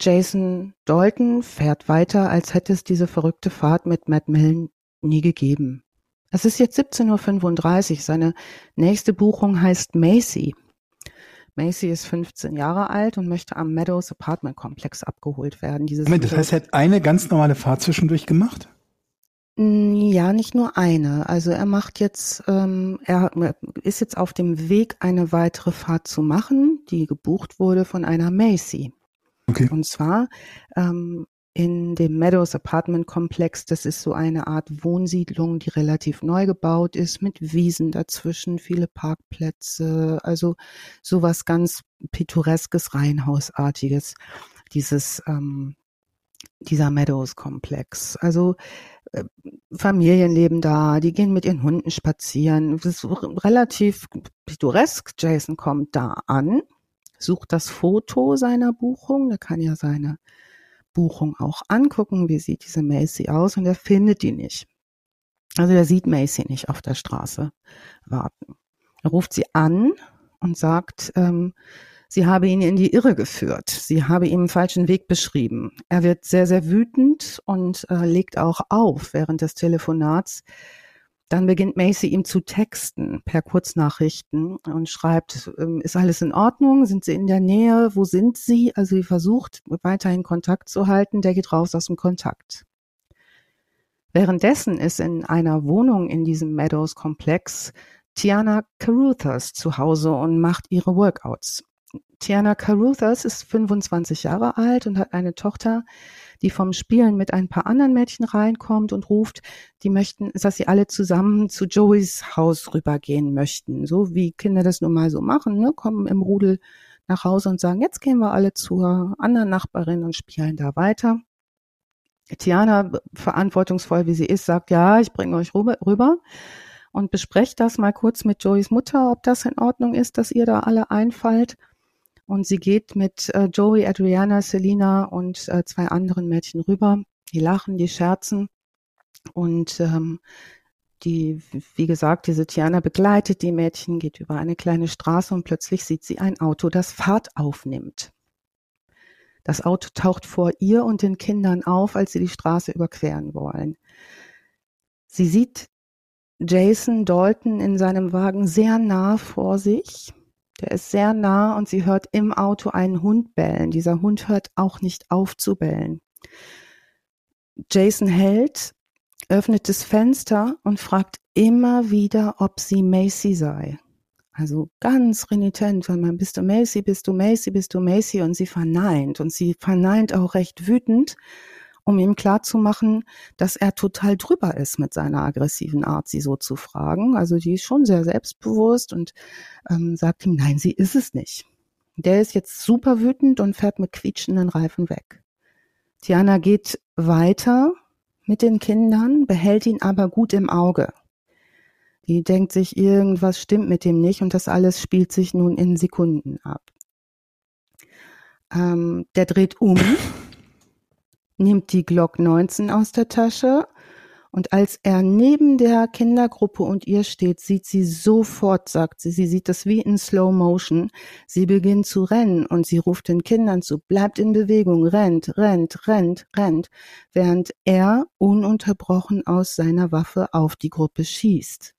Jason Dalton fährt weiter, als hätte es diese verrückte Fahrt mit Matt Millen nie gegeben. Es ist jetzt 17.35 Uhr. Seine nächste Buchung heißt Macy. Macy ist 15 Jahre alt und möchte am Meadows Apartment Komplex abgeholt werden. Dieses Moment, das heißt, er hat eine ganz normale Fahrt zwischendurch gemacht? Mm, Ja, nicht nur eine. Also er macht jetzt, ähm, er ist jetzt auf dem Weg, eine weitere Fahrt zu machen, die gebucht wurde von einer Macy. Okay. Und zwar ähm, in dem Meadows Apartment Komplex. Das ist so eine Art Wohnsiedlung, die relativ neu gebaut ist, mit Wiesen dazwischen, viele Parkplätze, also sowas ganz pittoreskes, Reihenhausartiges. Dieses ähm, dieser Meadows-Komplex. Also äh, Familien leben da, die gehen mit ihren Hunden spazieren. Das ist relativ pittoresk. Jason kommt da an, sucht das Foto seiner Buchung. Der kann ja seine Buchung auch angucken, wie sieht diese Macy aus und er findet die nicht. Also er sieht Macy nicht auf der Straße warten. Er ruft sie an und sagt, ähm, sie habe ihn in die Irre geführt. Sie habe ihm einen falschen Weg beschrieben. Er wird sehr, sehr wütend und äh, legt auch auf während des Telefonats. Dann beginnt Macy ihm zu texten per Kurznachrichten und schreibt, ähm, ist alles in Ordnung? Sind Sie in der Nähe? Wo sind Sie? Also sie versucht weiterhin Kontakt zu halten. Der geht raus aus dem Kontakt. Währenddessen ist in einer Wohnung in diesem Meadows-Komplex Tiana Caruthers zu Hause und macht ihre Workouts. Tiana Caruthers ist 25 Jahre alt und hat eine Tochter, die vom Spielen mit ein paar anderen Mädchen reinkommt und ruft, die möchten, dass sie alle zusammen zu Joeys Haus rübergehen möchten. So wie Kinder das nun mal so machen, ne? kommen im Rudel nach Hause und sagen, jetzt gehen wir alle zur anderen Nachbarin und spielen da weiter. Tiana, verantwortungsvoll wie sie ist, sagt, ja, ich bringe euch rüber, und besprecht das mal kurz mit Joeys Mutter, ob das in Ordnung ist, dass ihr da alle einfallt. Und sie geht mit äh, Joey, Adriana, Selina und äh, zwei anderen Mädchen rüber. Die lachen, die scherzen. Und ähm, die, wie gesagt, diese Tiana begleitet die Mädchen, geht über eine kleine Straße und plötzlich sieht sie ein Auto, das Fahrt aufnimmt. Das Auto taucht vor ihr und den Kindern auf, als sie die Straße überqueren wollen. Sie sieht Jason Dalton in seinem Wagen sehr nah vor sich. Der ist sehr nah und sie hört im Auto einen Hund bellen. Dieser Hund hört auch nicht auf zu bellen. Jason hält, öffnet das Fenster und fragt immer wieder, ob sie Macy sei. Also ganz renitent, wenn man bist du Macy, bist du Macy, bist du Macy und sie verneint und sie verneint auch recht wütend, um ihm klarzumachen, dass er total drüber ist mit seiner aggressiven Art, sie so zu fragen. Also die ist schon sehr selbstbewusst und ähm, sagt ihm, nein, sie ist es nicht. Der ist jetzt super wütend und fährt mit quietschenden Reifen weg. Tiana geht weiter mit den Kindern, behält ihn aber gut im Auge. Die denkt sich, irgendwas stimmt mit dem nicht und das alles spielt sich nun in Sekunden ab. Ähm, der dreht um, nimmt die Glock 19 aus der Tasche und als er neben der Kindergruppe und ihr steht, sieht sie sofort, sagt sie, sie sieht das wie in Slow Motion. Sie beginnt zu rennen und sie ruft den Kindern zu, bleibt in Bewegung, rennt, rennt, rennt, rennt, während er ununterbrochen aus seiner Waffe auf die Gruppe schießt.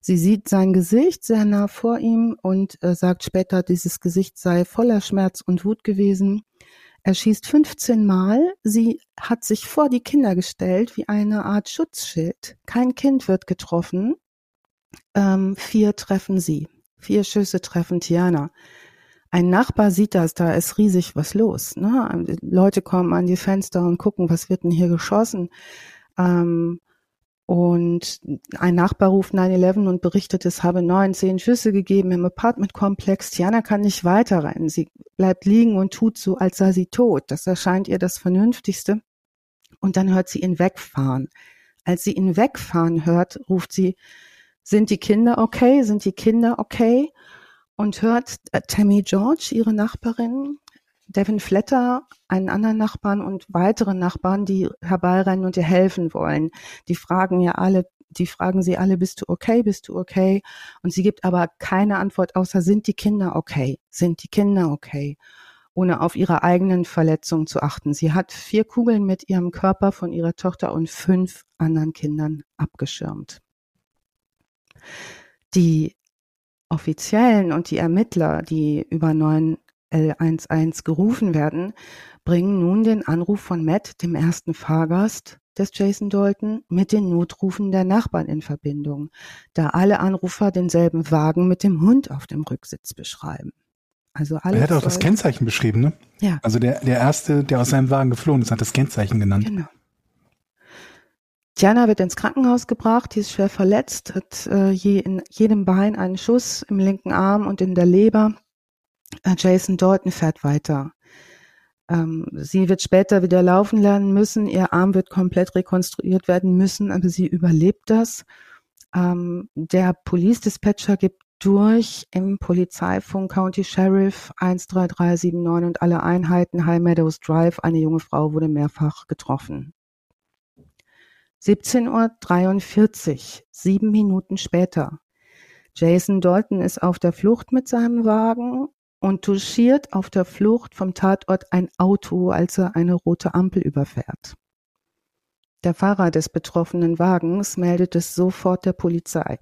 Sie sieht sein Gesicht sehr nah vor ihm und äh, sagt später, dieses Gesicht sei voller Schmerz und Wut gewesen. Er schießt 15 Mal. Sie hat sich vor die Kinder gestellt wie eine Art Schutzschild. Kein Kind wird getroffen. Ähm, vier treffen sie. Vier Schüsse treffen Tiana. Ein Nachbar sieht das, da ist riesig was los. Ne? Leute kommen an die Fenster und gucken, was wird denn hier geschossen. Ähm, und ein Nachbar ruft 9-11 und berichtet, es habe neun, zehn Schüsse gegeben im Apartmentkomplex. Tiana kann nicht weiterrennen. Sie bleibt liegen und tut so, als sei sie tot. Das erscheint ihr das Vernünftigste. Und dann hört sie ihn wegfahren. Als sie ihn wegfahren hört, ruft sie, sind die Kinder okay? Sind die Kinder okay? Und hört äh, Tammy George, ihre Nachbarin, Devin Fletter, einen anderen Nachbarn und weitere Nachbarn, die herbeirennen und ihr helfen wollen. Die fragen ja alle, die fragen sie alle, bist du okay, bist du okay? Und sie gibt aber keine Antwort, außer sind die Kinder okay? Sind die Kinder okay? Ohne auf ihre eigenen Verletzungen zu achten. Sie hat vier Kugeln mit ihrem Körper von ihrer Tochter und fünf anderen Kindern abgeschirmt. Die Offiziellen und die Ermittler, die über 9L11 gerufen werden, bringen nun den Anruf von Matt, dem ersten Fahrgast des Jason Dalton, mit den Notrufen der Nachbarn in Verbindung, da alle Anrufer denselben Wagen mit dem Hund auf dem Rücksitz beschreiben. Also alle Er hat auch das Kennzeichen beschrieben, ne? Ja. Also der, der erste, der aus seinem Wagen geflohen ist, hat das Kennzeichen genannt. Genau. Diana wird ins Krankenhaus gebracht, die ist schwer verletzt, hat äh, je, in jedem Bein einen Schuss im linken Arm und in der Leber. Äh, Jason Dalton fährt weiter. Ähm, sie wird später wieder laufen lernen müssen, ihr Arm wird komplett rekonstruiert werden müssen, aber sie überlebt das. Ähm, der Police Dispatcher gibt durch im Polizeifunk County Sheriff 13379 und alle Einheiten High Meadows Drive. Eine junge Frau wurde mehrfach getroffen. 17.43 Uhr, sieben Minuten später. Jason Dalton ist auf der Flucht mit seinem Wagen und touchiert auf der Flucht vom Tatort ein Auto, als er eine rote Ampel überfährt. Der Fahrer des betroffenen Wagens meldet es sofort der Polizei.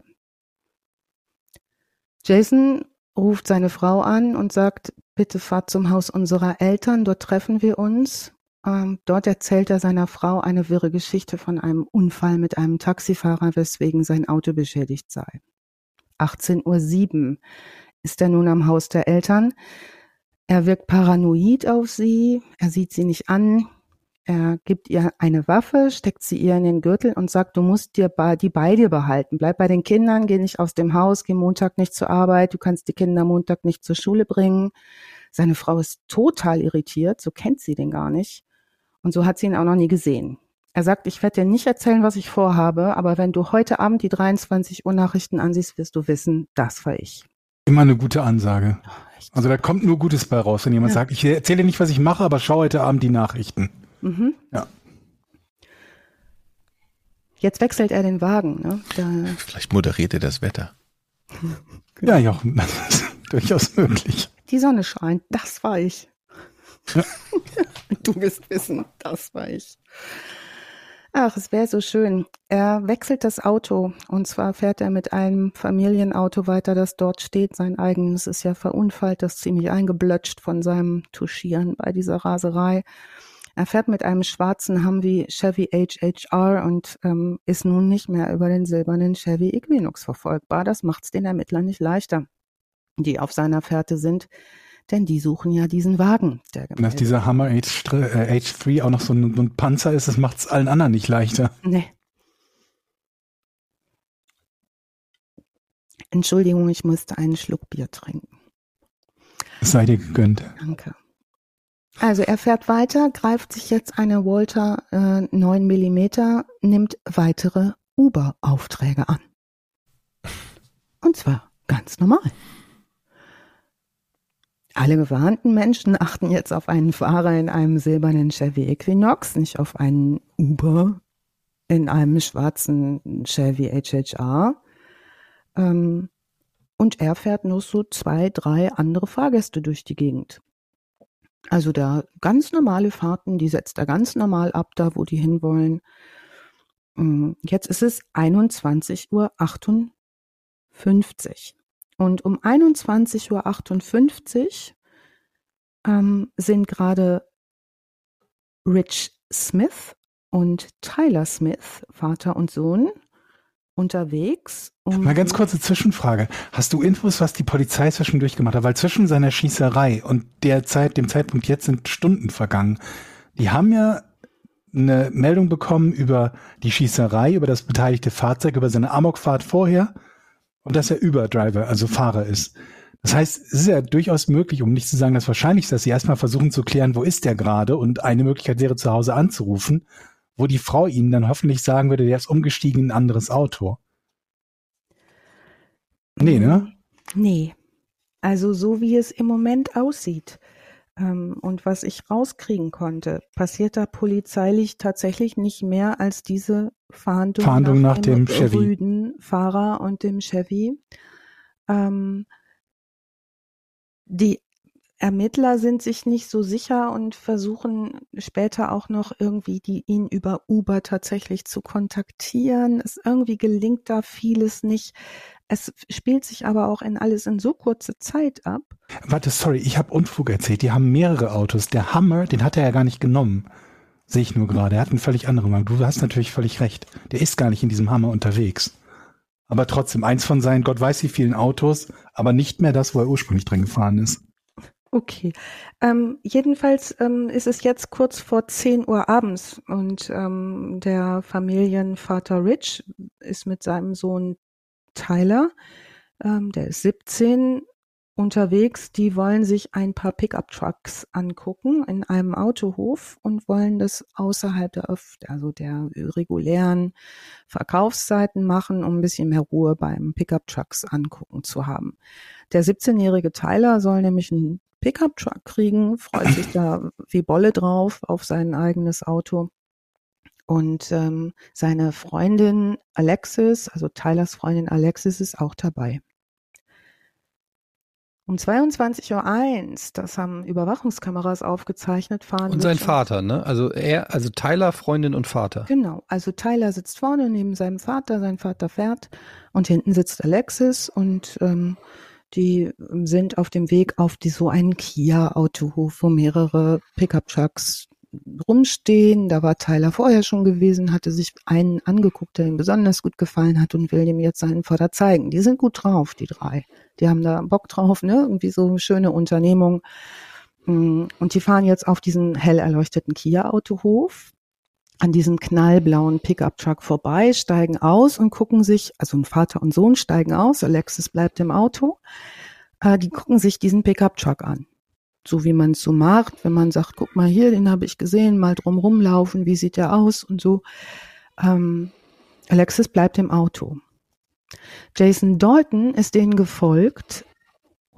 Jason ruft seine Frau an und sagt, bitte fahrt zum Haus unserer Eltern, dort treffen wir uns. Ähm, dort erzählt er seiner Frau eine wirre Geschichte von einem Unfall mit einem Taxifahrer, weswegen sein Auto beschädigt sei. 18.07 Uhr ist er nun am Haus der Eltern. Er wirkt paranoid auf sie, er sieht sie nicht an, er gibt ihr eine Waffe, steckt sie ihr in den Gürtel und sagt, du musst dir die bei dir behalten. Bleib bei den Kindern, geh nicht aus dem Haus, geh Montag nicht zur Arbeit, du kannst die Kinder Montag nicht zur Schule bringen. Seine Frau ist total irritiert, so kennt sie den gar nicht. Und so hat sie ihn auch noch nie gesehen. Er sagt, ich werde dir nicht erzählen, was ich vorhabe, aber wenn du heute Abend die 23 Uhr Nachrichten ansiehst, wirst du wissen, das war ich. Immer eine gute Ansage. Also da kommt nur Gutes bei raus, wenn jemand ja. sagt, ich erzähle nicht, was ich mache, aber schau heute Abend die Nachrichten. Mhm. Ja. Jetzt wechselt er den Wagen. Ne? Da Vielleicht moderiert er das Wetter. ja, ist durchaus möglich. Die Sonne scheint, das war ich. Ja. du wirst wissen, das war ich. Ach, es wäre so schön. Er wechselt das Auto und zwar fährt er mit einem Familienauto weiter, das dort steht. Sein eigenes ist ja verunfallt, das ziemlich eingeblötscht von seinem Touchieren bei dieser Raserei. Er fährt mit einem schwarzen Humvee Chevy HHR und ähm, ist nun nicht mehr über den silbernen Chevy Equinox verfolgbar. Das macht's den Ermittlern nicht leichter, die auf seiner Fährte sind denn die suchen ja diesen Wagen. Der Dass dieser Hammer H3, äh, auch noch so ein, so ein Panzer ist, das macht es allen anderen nicht leichter. Nee. Entschuldigung, ich musste einen Schluck Bier trinken. Es sei dir gegönnt. Danke. Also er fährt weiter, greift sich jetzt eine Walter äh, 9 mm, nimmt weitere Uber-Aufträge an. Und zwar ganz normal. Alle gewarnten Menschen achten jetzt auf einen Fahrer in einem silbernen Chevy Equinox, nicht auf einen Uber in einem schwarzen Chevy HHR. Ähm, und er fährt nur so zwei, drei andere Fahrgäste durch die Gegend. Also da ganz normale Fahrten, die setzt er ganz normal ab, da wo die hinwollen. Mm, jetzt ist es 21.58 Uhr. Und um 21.58 Uhr ähm, sind gerade Rich Smith und Tyler Smith, Vater und Sohn, unterwegs. Um Mal ganz kurze Zwischenfrage. Hast du Infos, was die Polizei zwischendurch gemacht hat? Weil zwischen seiner Schießerei und der Zeit, dem Zeitpunkt jetzt sind Stunden vergangen. Die haben ja eine Meldung bekommen über die Schießerei, über das beteiligte Fahrzeug, über seine Amokfahrt vorher und dass er Überdriver, also Fahrer ist. Das heißt, es ist ja durchaus möglich, um nicht zu sagen, das Wahrscheinlichste, dass sie erstmal versuchen zu klären, wo ist der gerade und eine Möglichkeit wäre, zu Hause anzurufen, wo die Frau ihnen dann hoffentlich sagen würde, der ist umgestiegen in ein anderes Auto. Nee, ne? Nee. Also so wie es im Moment aussieht und was ich rauskriegen konnte, passiert da polizeilich tatsächlich nicht mehr als diese Fahndung, Fahndung nach, nach dem, dem Chevy. Rüden Fahrer und dem Chevy. Ähm, die Ermittler sind sich nicht so sicher und versuchen später auch noch irgendwie die ihn über Uber tatsächlich zu kontaktieren. Es irgendwie gelingt da vieles nicht. Es spielt sich aber auch in alles in so kurze Zeit ab. Warte, sorry, ich habe Unfug erzählt. Die haben mehrere Autos. Der Hammer, den hat er ja gar nicht genommen. Sehe ich nur gerade. Er hat einen völlig anderen Wagen. Du hast natürlich völlig recht. Der ist gar nicht in diesem Hammer unterwegs. Aber trotzdem, eins von seinen, Gott weiß wie vielen Autos, aber nicht mehr das, wo er ursprünglich drin gefahren ist. Okay. Ähm, jedenfalls ähm, ist es jetzt kurz vor 10 Uhr abends und ähm, der Familienvater Rich ist mit seinem Sohn Tyler, ähm, der ist 17, unterwegs. Die wollen sich ein paar Pickup-Trucks angucken in einem Autohof und wollen das außerhalb der, also der regulären Verkaufszeiten machen, um ein bisschen mehr Ruhe beim Pickup-Trucks angucken zu haben. Der 17-jährige Tyler soll nämlich einen Pickup-Truck kriegen, freut sich da wie Bolle drauf auf sein eigenes Auto. Und ähm, seine Freundin Alexis, also Tylers Freundin Alexis, ist auch dabei. Um 22.01 Uhr, das haben Überwachungskameras aufgezeichnet, fahren. Und sein Vater, ne? Also er, also Tyler, Freundin und Vater. Genau. Also Tyler sitzt vorne neben seinem Vater, sein Vater fährt und hinten sitzt Alexis und ähm, die sind auf dem Weg auf die, so einen Kia-Autohof, wo mehrere Pickup-Trucks rumstehen. Da war Tyler vorher schon gewesen, hatte sich einen angeguckt, der ihm besonders gut gefallen hat und will ihm jetzt seinen Vater zeigen. Die sind gut drauf, die drei. Die haben da Bock drauf, ne? Irgendwie so eine schöne Unternehmung. Mm, und die fahren jetzt auf diesen hell erleuchteten Kia-Autohof an diesem knallblauen Pickup-Truck vorbei, steigen aus und gucken sich, also ein Vater und Sohn steigen aus, Alexis bleibt im Auto, äh, die gucken sich diesen Pickup-Truck an. So wie man es so macht, wenn man sagt, guck mal hier, den habe ich gesehen, mal drum rumlaufen, wie sieht der aus und so. Ähm, Alexis bleibt im Auto. Jason Dalton ist denen gefolgt,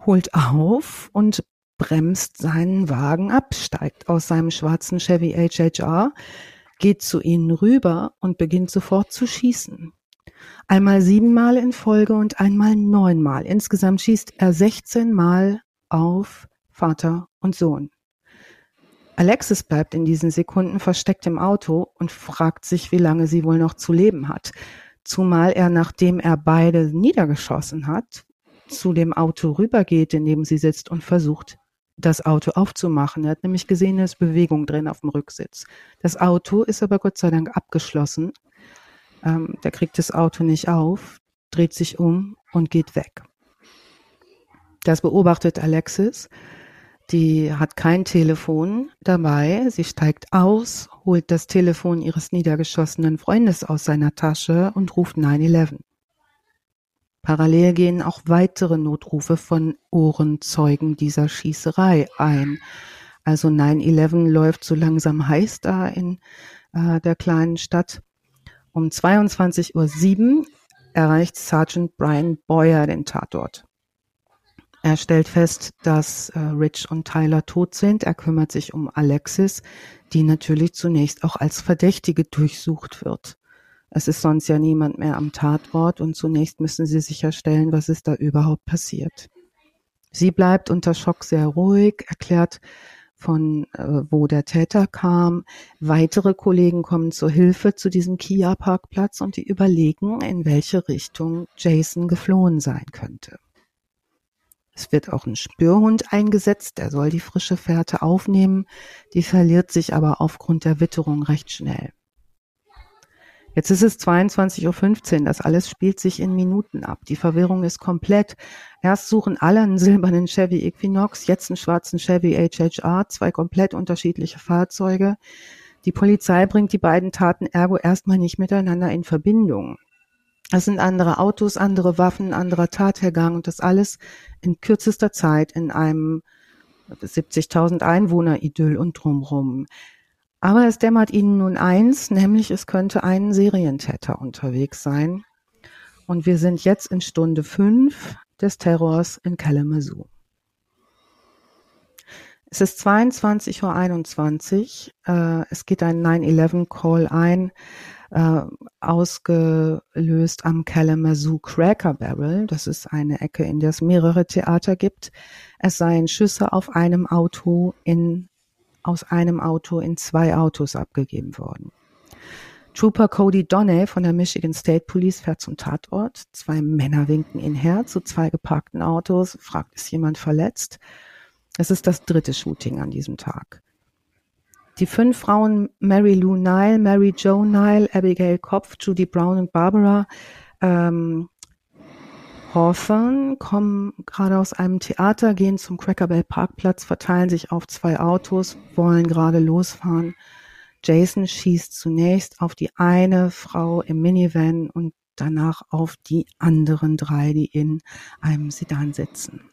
holt auf und bremst seinen Wagen ab, steigt aus seinem schwarzen Chevy HHR, geht zu ihnen rüber und beginnt sofort zu schießen. Einmal siebenmal in Folge und einmal neunmal. Insgesamt schießt er 16 Mal auf Vater und Sohn. Alexis bleibt in diesen Sekunden versteckt im Auto und fragt sich, wie lange sie wohl noch zu leben hat. Zumal er, nachdem er beide niedergeschossen hat, zu dem Auto rübergeht, in dem sie sitzt und versucht, das Auto aufzumachen. Er hat nämlich gesehen, es ist Bewegung drin auf dem Rücksitz. Das Auto ist aber Gott sei Dank abgeschlossen. Ähm, der kriegt das Auto nicht auf, dreht sich um und geht weg. Das beobachtet Alexis. Die hat kein Telefon dabei. Sie steigt aus, holt das Telefon ihres niedergeschossenen Freundes aus seiner Tasche und ruft 911. Parallel gehen auch weitere Notrufe von Ohrenzeugen dieser Schießerei ein. Also 9-11 läuft so langsam heiß da in äh, der kleinen Stadt. Um 22.07 Uhr erreicht Sergeant Brian Boyer den Tatort. Er stellt fest, dass äh, Rich und Tyler tot sind. Er kümmert sich um Alexis, die natürlich zunächst auch als Verdächtige durchsucht wird. Es ist sonst ja niemand mehr am Tatort und zunächst müssen sie sicherstellen, was ist da überhaupt passiert. Sie bleibt unter Schock sehr ruhig, erklärt von äh, wo der Täter kam. Weitere Kollegen kommen zur Hilfe zu diesem Kia-Parkplatz und die überlegen, in welche Richtung Jason geflohen sein könnte. Es wird auch ein Spürhund eingesetzt, der soll die frische Fährte aufnehmen, die verliert sich aber aufgrund der Witterung recht schnell. Jetzt ist es 22.15 Uhr. Das alles spielt sich in Minuten ab. Die Verwirrung ist komplett. Erst suchen alle einen silbernen Chevy Equinox, jetzt einen schwarzen Chevy HHR, zwei komplett unterschiedliche Fahrzeuge. Die Polizei bringt die beiden Taten ergo erstmal nicht miteinander in Verbindung. Es sind andere Autos, andere Waffen, anderer Tathergang und das alles in kürzester Zeit in einem 70.000 Einwohner Idyll und drumrum. Aber es dämmert ihnen nun eins, nämlich es könnte ein Serientäter unterwegs sein. Und wir sind jetzt in Stunde fünf des Terrors in Kalamazoo. Es ist 22.21 Uhr. Äh, es geht ein 9-11-Call ein, äh, ausgelöst am Kalamazoo Cracker Barrel. Das ist eine Ecke, in der es mehrere Theater gibt. Es seien Schüsse auf einem Auto in aus einem Auto in zwei Autos abgegeben worden. Trooper Cody Donnell von der Michigan State Police fährt zum Tatort. Zwei Männer winken ihn her zu zwei geparkten Autos, fragt, ist jemand verletzt? Es ist das dritte Shooting an diesem Tag. Die fünf Frauen Mary Lou Nile, Mary Jo Nile, Abigail Kopf, Judy Brown und Barbara ähm, Hawthorne kommen gerade aus einem Theater, gehen zum Cracker Bell Parkplatz, verteilen sich auf zwei Autos, wollen gerade losfahren. Jason schießt zunächst auf die eine Frau im Minivan und danach auf die anderen drei, die in einem Sedan sitzen.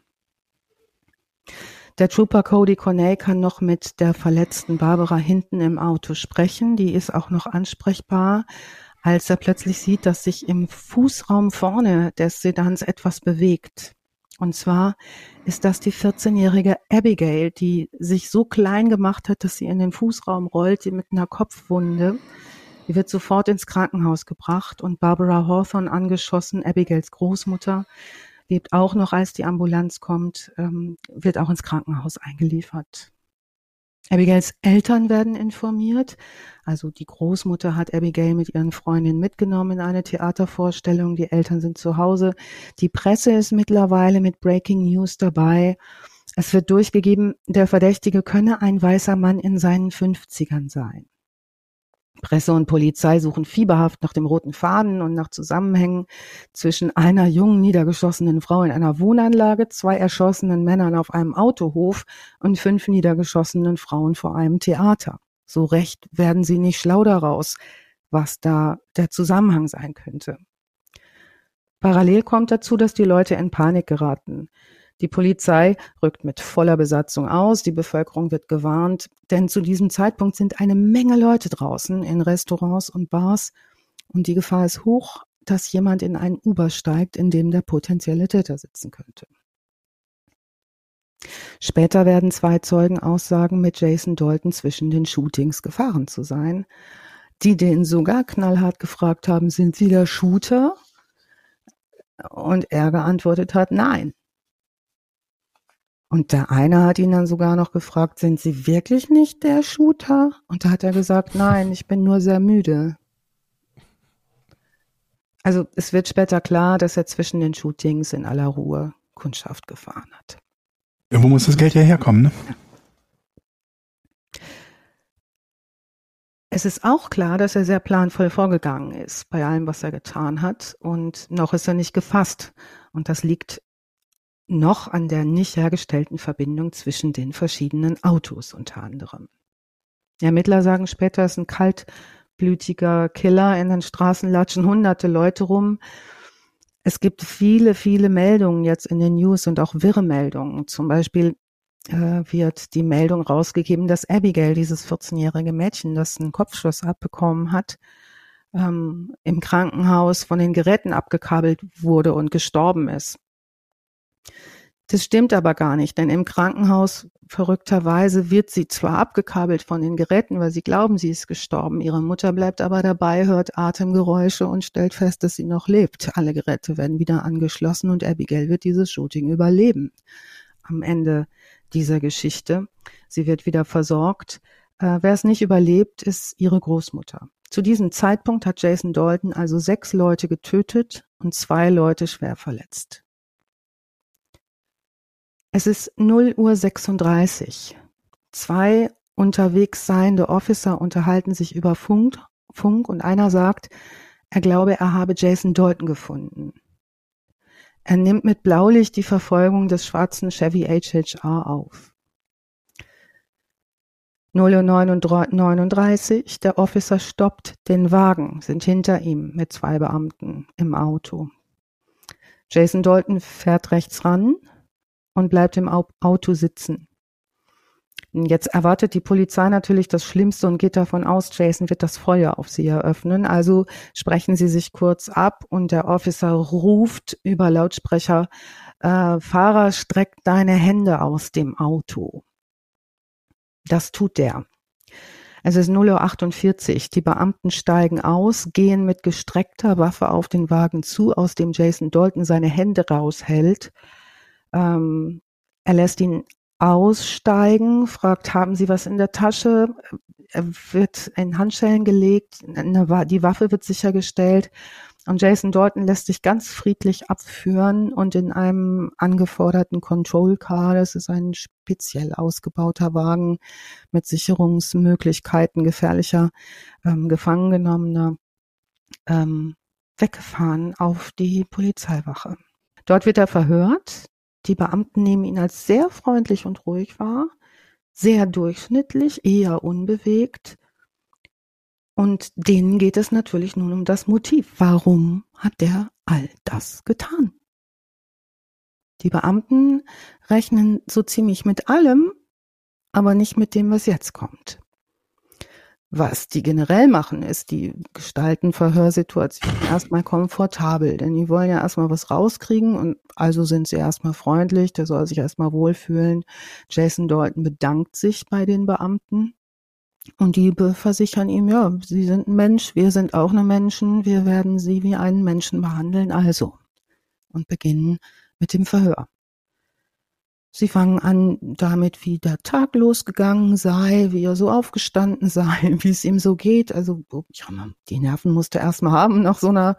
Der Trooper Cody Cornell kann noch mit der verletzten Barbara hinten im Auto sprechen. Die ist auch noch ansprechbar, als er plötzlich sieht, dass sich im Fußraum vorne des Sedans etwas bewegt. Und zwar ist das die 14-jährige Abigail, die sich so klein gemacht hat, dass sie in den Fußraum rollt, die mit einer Kopfwunde. Die wird sofort ins Krankenhaus gebracht und Barbara Hawthorne angeschossen, Abigails Großmutter, lebt auch noch, als die Ambulanz kommt, ähm, wird auch ins Krankenhaus eingeliefert. Abigails Eltern werden informiert. Also die Großmutter hat Abigail mit ihren Freundinnen mitgenommen in eine Theatervorstellung. Die Eltern sind zu Hause. Die Presse ist mittlerweile mit Breaking News dabei. Es wird durchgegeben, der Verdächtige könne ein weißer Mann in seinen 50ern sein. Presse und Polizei suchen fieberhaft nach dem roten Faden und nach Zusammenhängen zwischen einer jungen niedergeschossenen Frau in einer Wohnanlage, zwei erschossenen Männern auf einem Autohof und fünf niedergeschossenen Frauen vor einem Theater. So recht werden sie nicht schlau daraus, was da der Zusammenhang sein könnte. Parallel kommt dazu, dass die Leute in Panik geraten. Die Polizei rückt mit voller Besatzung aus, die Bevölkerung wird gewarnt, denn zu diesem Zeitpunkt sind eine Menge Leute draußen in Restaurants und Bars und die Gefahr ist hoch, dass jemand in einen Uber steigt, in dem der potenzielle Täter sitzen könnte. Später werden zwei Zeugen aussagen, mit Jason Dalton zwischen den Shootings gefahren zu sein, die den sogar knallhart gefragt haben, sind Sie der Shooter? Und er geantwortet hat, nein. Und der eine hat ihn dann sogar noch gefragt, sind Sie wirklich nicht der Shooter? Und da hat er gesagt, nein, ich bin nur sehr müde. Also es wird später klar, dass er zwischen den Shootings in aller Ruhe Kundschaft gefahren hat. Irgendwo muss das Geld ja herkommen, ne? Es ist auch klar, dass er sehr planvoll vorgegangen ist bei allem, was er getan hat. Und noch ist er nicht gefasst. Und das liegt noch an der nicht hergestellten Verbindung zwischen den verschiedenen Autos unter anderem. Ermittler sagen später, es ist ein kaltblütiger Killer. In den Straßen latschen hunderte Leute rum. Es gibt viele, viele Meldungen jetzt in den News und auch wirre Meldungen. Zum Beispiel äh, wird die Meldung rausgegeben, dass Abigail, dieses 14-jährige Mädchen, das einen Kopfschuss abbekommen hat, ähm, im Krankenhaus von den Geräten abgekabelt wurde und gestorben ist. Das stimmt aber gar nicht, denn im Krankenhaus verrückterweise wird sie zwar abgekabelt von den Geräten, weil sie glauben, sie ist gestorben. Ihre Mutter bleibt aber dabei, hört Atemgeräusche und stellt fest, dass sie noch lebt. Alle Geräte werden wieder angeschlossen und Abigail wird dieses Shooting überleben. Am Ende dieser Geschichte. Sie wird wieder versorgt. Äh, wer es nicht überlebt, ist ihre Großmutter. Zu diesem Zeitpunkt hat Jason Dalton also sechs Leute getötet und zwei Leute schwer verletzt. Es ist 0 Uhr 36. Zwei unterwegs seiende Officer unterhalten sich über Funk, Funk und einer sagt, er glaube, er habe Jason Dalton gefunden. Er nimmt mit Blaulicht die Verfolgung des schwarzen Chevy HHR auf. 0 Uhr 39, der Officer stoppt den Wagen, sind hinter ihm mit zwei Beamten im Auto. Jason Dalton fährt rechts ran, und bleibt im Auto sitzen. Jetzt erwartet die Polizei natürlich das Schlimmste und geht davon aus, Jason wird das Feuer auf sie eröffnen. Also sprechen sie sich kurz ab und der Officer ruft über Lautsprecher, äh, Fahrer, streck deine Hände aus dem Auto. Das tut der. Es ist 0.48 Uhr. Die Beamten steigen aus, gehen mit gestreckter Waffe auf den Wagen zu, aus dem Jason Dalton seine Hände raushält ähm, er lässt ihn aussteigen, fragt, haben Sie was in der Tasche? Er wird in Handschellen gelegt, eine, die Waffe wird sichergestellt und Jason Dalton lässt sich ganz friedlich abführen und in einem angeforderten Control Car, das ist ein speziell ausgebauter Wagen mit Sicherungsmöglichkeiten gefährlicher ähm, Gefangengenommener, ähm, weggefahren auf die Polizeiwache. Dort wird er verhört. Die Beamten nehmen ihn als sehr freundlich und ruhig wahr, sehr durchschnittlich, eher unbewegt und denen geht es natürlich nun um das Motiv. Warum hat der all das getan? Die Beamten rechnen so ziemlich mit allem, aber nicht mit dem, was jetzt kommt. Was die generell machen, ist, die gestalten Verhörsituationen erstmal komfortabel, denn die wollen ja erstmal was rauskriegen und also sind sie erstmal freundlich, der soll sich erstmal wohlfühlen. Jason Dalton bedankt sich bei den Beamten und die versichern ihm, ja, Sie sind ein Mensch, wir sind auch eine Menschen, wir werden Sie wie einen Menschen behandeln, also. Und beginnen mit dem Verhör. Sie fangen an damit, wie der Tag losgegangen sei, wie er so aufgestanden sei, wie es ihm so geht. Also ja, die Nerven musste er erstmal haben, nach so einer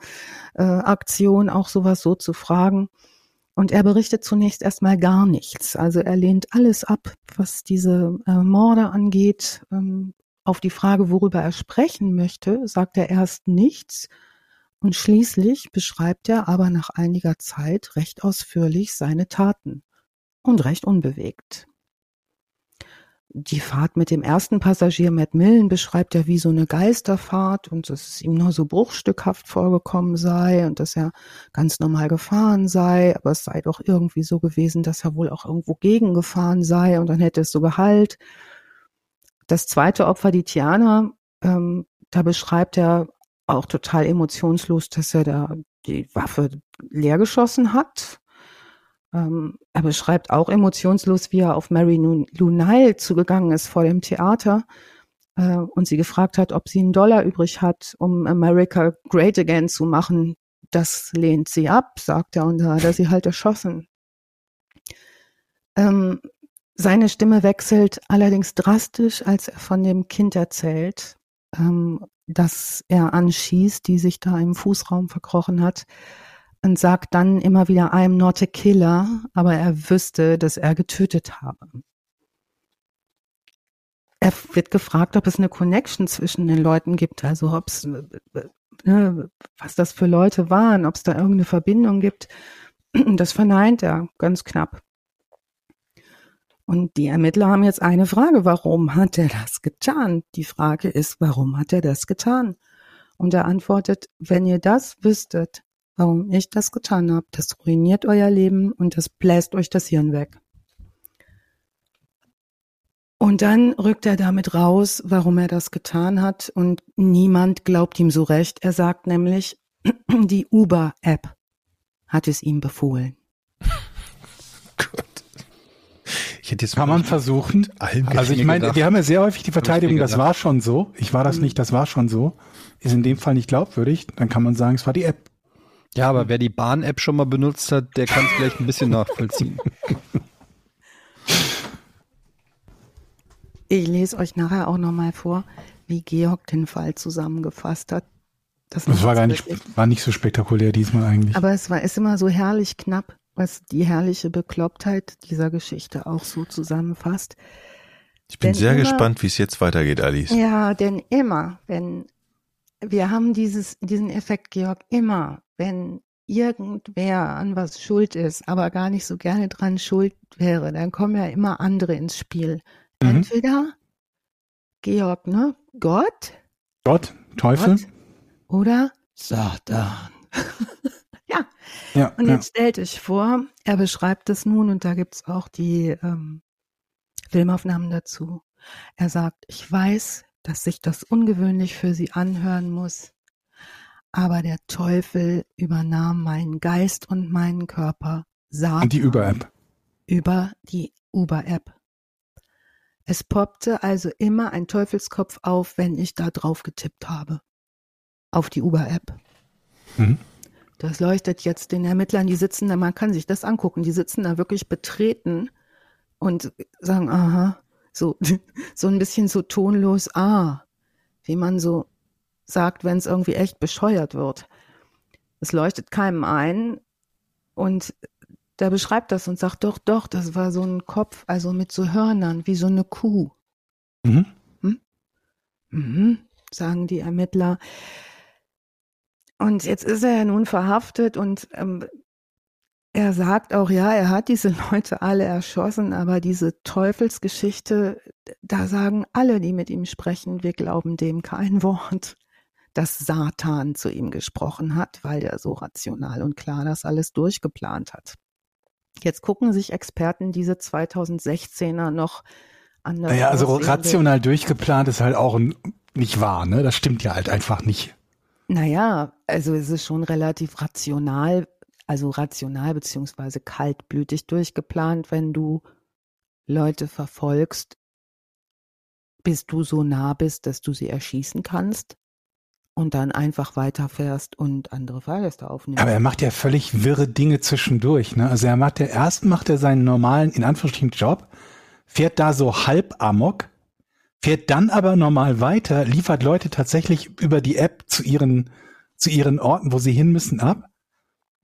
äh, Aktion auch sowas so zu fragen. Und er berichtet zunächst erstmal gar nichts. Also er lehnt alles ab, was diese äh, Morde angeht. Ähm, auf die Frage, worüber er sprechen möchte, sagt er erst nichts. Und schließlich beschreibt er aber nach einiger Zeit recht ausführlich seine Taten und recht unbewegt die Fahrt mit dem ersten Passagier Matt Millen beschreibt er wie so eine Geisterfahrt und dass es ihm nur so bruchstückhaft vorgekommen sei und dass er ganz normal gefahren sei, aber es sei doch irgendwie so gewesen, dass er wohl auch irgendwo gegengefahren sei und dann hätte es so gehalt. Das zweite Opfer, die Tiana, ähm, da beschreibt er auch total emotionslos, dass er da die Waffe leer geschossen hat ähm, er beschreibt auch emotionslos, wie er auf Mary Lou zugegangen ist vor dem Theater äh, und sie gefragt hat, ob sie einen Dollar übrig hat, um America Great Again zu machen. Das lehnt sie ab, sagt er, und da hat er sie halt erschossen. Ähm, seine Stimme wechselt allerdings drastisch, als er von dem Kind erzählt, ähm, das er anschießt, die sich da im Fußraum verkrochen hat und sagt dann immer wieder, I'm not a killer, aber er wüsste, dass er getötet habe. Er wird gefragt, ob es eine Connection zwischen den Leuten gibt, also ob es, ne, was das für Leute waren, ob es da irgendeine Verbindung gibt. Das verneint er ganz knapp. Und die Ermittler haben jetzt eine Frage, warum hat er das getan? Die Frage ist, warum hat er das getan? Und er antwortet, wenn ihr das wüsstet, warum ich das getan habe. Das ruiniert euer Leben und das bläst euch das Hirn weg. Und dann rückt er damit raus, warum er das getan hat und niemand glaubt ihm so recht. Er sagt nämlich, die Uber-App hat es ihm befohlen. Gott. Ich hätte jetzt Kann man versuchen. Also ich meine, wir haben ja sehr häufig die Verteidigung, das war schon so. Ich war das nicht, das war schon so. Ist in dem Fall nicht glaubwürdig. Dann kann man sagen, es war die App. Ja, aber wer die Bahn-App schon mal benutzt hat, der kann es vielleicht ein bisschen nachvollziehen. Ich lese euch nachher auch nochmal vor, wie Georg den Fall zusammengefasst hat. Das, das war gar nicht, war nicht so spektakulär diesmal eigentlich. Aber es war, ist immer so herrlich knapp, was die herrliche Beklopptheit dieser Geschichte auch so zusammenfasst. Ich bin denn sehr immer, gespannt, wie es jetzt weitergeht, Alice. Ja, denn immer, wenn wir haben dieses, diesen Effekt, Georg, immer, wenn irgendwer an was schuld ist, aber gar nicht so gerne dran schuld wäre, dann kommen ja immer andere ins Spiel. Mhm. Entweder Georg, ne? Gott? Gott, Teufel. Gott, oder Satan. ja. ja. Und jetzt ja. stellt euch vor, er beschreibt es nun und da gibt's auch die ähm, Filmaufnahmen dazu. Er sagt, ich weiß, dass sich das ungewöhnlich für sie anhören muss, aber der Teufel übernahm meinen Geist und meinen Körper. Satan, und die Uber-App. Über die Uber-App. Es poppte also immer ein Teufelskopf auf, wenn ich da drauf getippt habe. Auf die Uber-App. Mhm. Das leuchtet jetzt den Ermittlern, die sitzen da, man kann sich das angucken, die sitzen da wirklich betreten und sagen, aha, so, so ein bisschen so tonlos, ah, wie man so sagt, wenn es irgendwie echt bescheuert wird. Es leuchtet keinem ein und der beschreibt das und sagt, doch, doch, das war so ein Kopf, also mit so Hörnern, wie so eine Kuh. Mhm. Hm? Mhm, sagen die Ermittler. Und jetzt ist er ja nun verhaftet und ähm, er sagt auch, ja, er hat diese Leute alle erschossen, aber diese Teufelsgeschichte, da sagen alle, die mit ihm sprechen, wir glauben dem kein Wort, dass Satan zu ihm gesprochen hat, weil er so rational und klar das alles durchgeplant hat. Jetzt gucken sich Experten diese 2016er noch anders. Naja, also rational durchgeplant ist halt auch nicht wahr, ne? Das stimmt ja halt einfach nicht. Naja, also es ist schon relativ rational, also rational beziehungsweise kaltblütig durchgeplant, wenn du Leute verfolgst, bis du so nah bist, dass du sie erschießen kannst und dann einfach weiterfährst und andere Fahrgäste aufnimmst. Aber er macht ja völlig wirre Dinge zwischendurch. Ne? Also er macht ja erst macht er seinen normalen, in Anführungsstrichen, Job, fährt da so halb amok, fährt dann aber normal weiter, liefert Leute tatsächlich über die App zu ihren, zu ihren Orten, wo sie hin müssen, ab.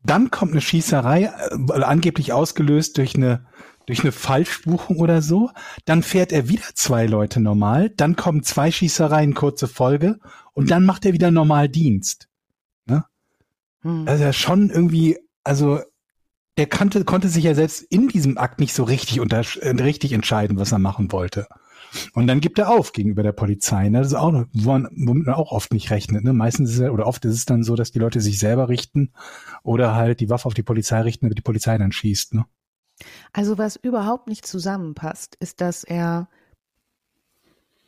Dann kommt eine Schießerei, äh, angeblich ausgelöst durch eine, durch eine Falschbuchung oder so. Dann fährt er wieder zwei Leute normal. Dann kommen zwei Schießereien, kurze Folge. Und dann macht er wieder normal Dienst. Ne? Hm. Also er schon irgendwie, also er kannte, konnte sich ja selbst in diesem Akt nicht so richtig unter, äh, richtig entscheiden, was er machen wollte. Und dann gibt er auf gegenüber der Polizei. Ne? Das ist auch, womit man auch oft nicht rechnet. Ne? Meistens ist es, oder oft ist es dann so, dass die Leute sich selber richten oder halt die Waffe auf die Polizei richten, damit die Polizei dann schießt. Ne? Also was überhaupt nicht zusammenpasst, ist, dass er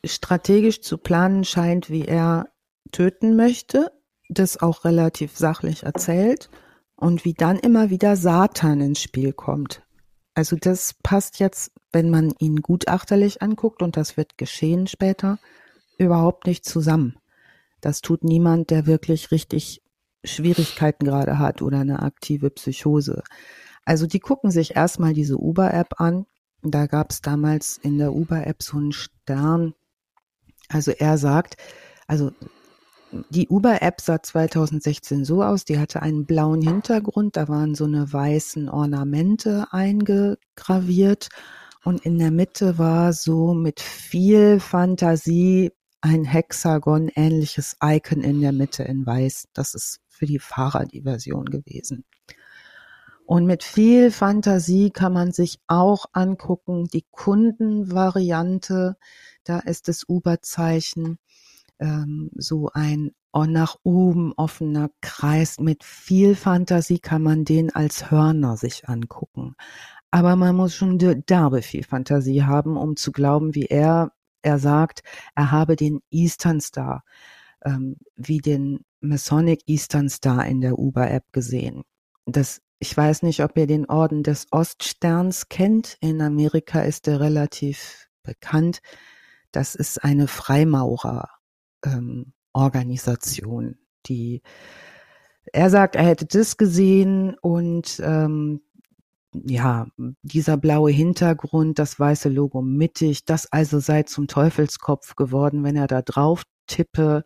strategisch zu planen scheint, wie er töten möchte, das auch relativ sachlich erzählt und wie dann immer wieder Satan ins Spiel kommt. Also das passt jetzt, wenn man ihn gutachterlich anguckt, und das wird geschehen später, überhaupt nicht zusammen. Das tut niemand, der wirklich richtig Schwierigkeiten gerade hat oder eine aktive Psychose. Also die gucken sich erstmal diese Uber-App an. Da gab es damals in der Uber-App so einen Stern. Also er sagt, also die Uber-App sah 2016 so aus, die hatte einen blauen Hintergrund, da waren so eine weißen Ornamente eingegraviert und in der Mitte war so mit viel Fantasie ein Hexagon-ähnliches Icon in der Mitte in weiß. Das ist für die Fahrer die Version gewesen. Und mit viel Fantasie kann man sich auch angucken, die Kundenvariante, da ist das Uber-Zeichen ähm, so ein nach oben offener Kreis. Mit viel Fantasie kann man den als Hörner sich angucken. Aber man muss schon derbe viel Fantasie haben, um zu glauben, wie er, er sagt, er habe den Eastern Star, ähm, wie den Masonic Eastern Star in der Uber-App gesehen. Das, ich weiß nicht, ob ihr den Orden des Oststerns kennt. In Amerika ist er relativ bekannt. Das ist eine Freimaurer ähm, die er sagt, er hätte das gesehen und ähm, ja, dieser blaue Hintergrund, das weiße Logo mittig, das also sei zum Teufelskopf geworden, wenn er da drauf tippe.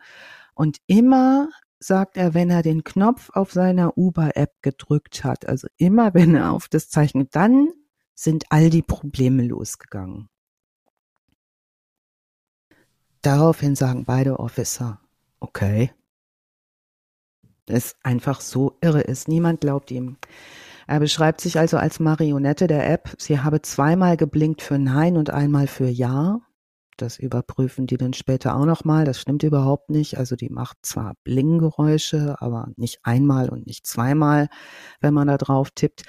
Und immer sagt er, wenn er den Knopf auf seiner Uber-App gedrückt hat, also immer wenn er auf das Zeichen, dann sind all die Probleme losgegangen. Daraufhin sagen beide Officer, okay. Das einfach so irre ist. Niemand glaubt ihm. Er beschreibt sich also als Marionette der App. Sie habe zweimal geblinkt für Nein und einmal für Ja. Das überprüfen die dann später auch nochmal. Das stimmt überhaupt nicht. Also die macht zwar Blingeräusche, aber nicht einmal und nicht zweimal, wenn man da drauf tippt.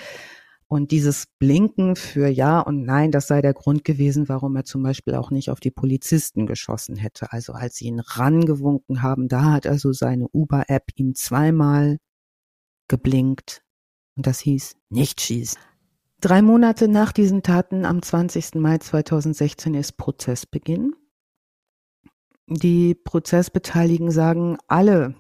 Und dieses Blinken für Ja und Nein, das sei der Grund gewesen, warum er zum Beispiel auch nicht auf die Polizisten geschossen hätte. Also als sie ihn rangewunken haben, da hat also seine Uber-App ihm zweimal geblinkt. Und das hieß nicht schießen. Drei Monate nach diesen Taten, am 20. Mai 2016, ist Prozessbeginn. Die Prozessbeteiligten sagen alle,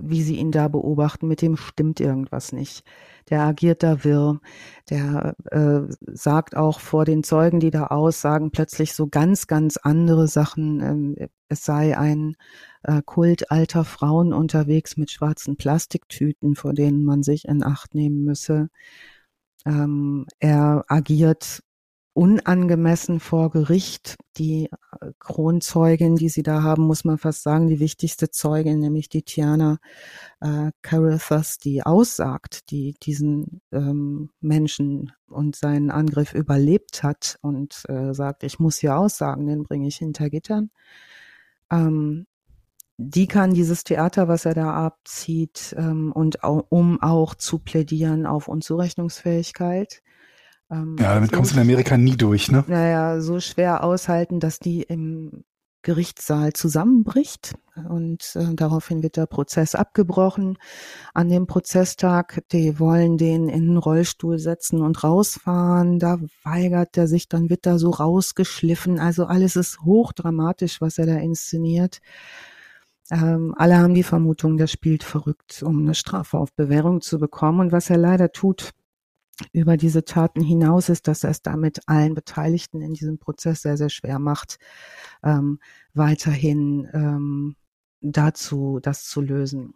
wie sie ihn da beobachten, mit dem stimmt irgendwas nicht. Der agiert da wirr, der äh, sagt auch vor den Zeugen, die da aussagen, plötzlich so ganz, ganz andere Sachen. Ähm, es sei ein äh, Kult alter Frauen unterwegs mit schwarzen Plastiktüten, vor denen man sich in Acht nehmen müsse. Ähm, er agiert unangemessen vor Gericht. Die äh, Kronzeugin, die sie da haben, muss man fast sagen, die wichtigste Zeugin, nämlich die Tiana äh, Carruthers, die aussagt, die diesen ähm, Menschen und seinen Angriff überlebt hat und äh, sagt, ich muss hier aussagen, den bringe ich hinter Gittern. Ähm, die kann dieses Theater, was er da abzieht, ähm, und auch, um auch zu plädieren auf Unzurechnungsfähigkeit, ähm, ja, damit so kommst du in Amerika nie durch, ne? Naja, so schwer aushalten, dass die im Gerichtssaal zusammenbricht und äh, daraufhin wird der Prozess abgebrochen. An dem Prozesstag, die wollen den in den Rollstuhl setzen und rausfahren. Da weigert er sich, dann wird da so rausgeschliffen. Also alles ist hochdramatisch, was er da inszeniert. Ähm, alle haben die Vermutung, der spielt verrückt, um eine Strafe auf Bewährung zu bekommen. Und was er leider tut, über diese Taten hinaus ist, dass er es damit allen Beteiligten in diesem Prozess sehr, sehr schwer macht, ähm, weiterhin ähm, dazu, das zu lösen.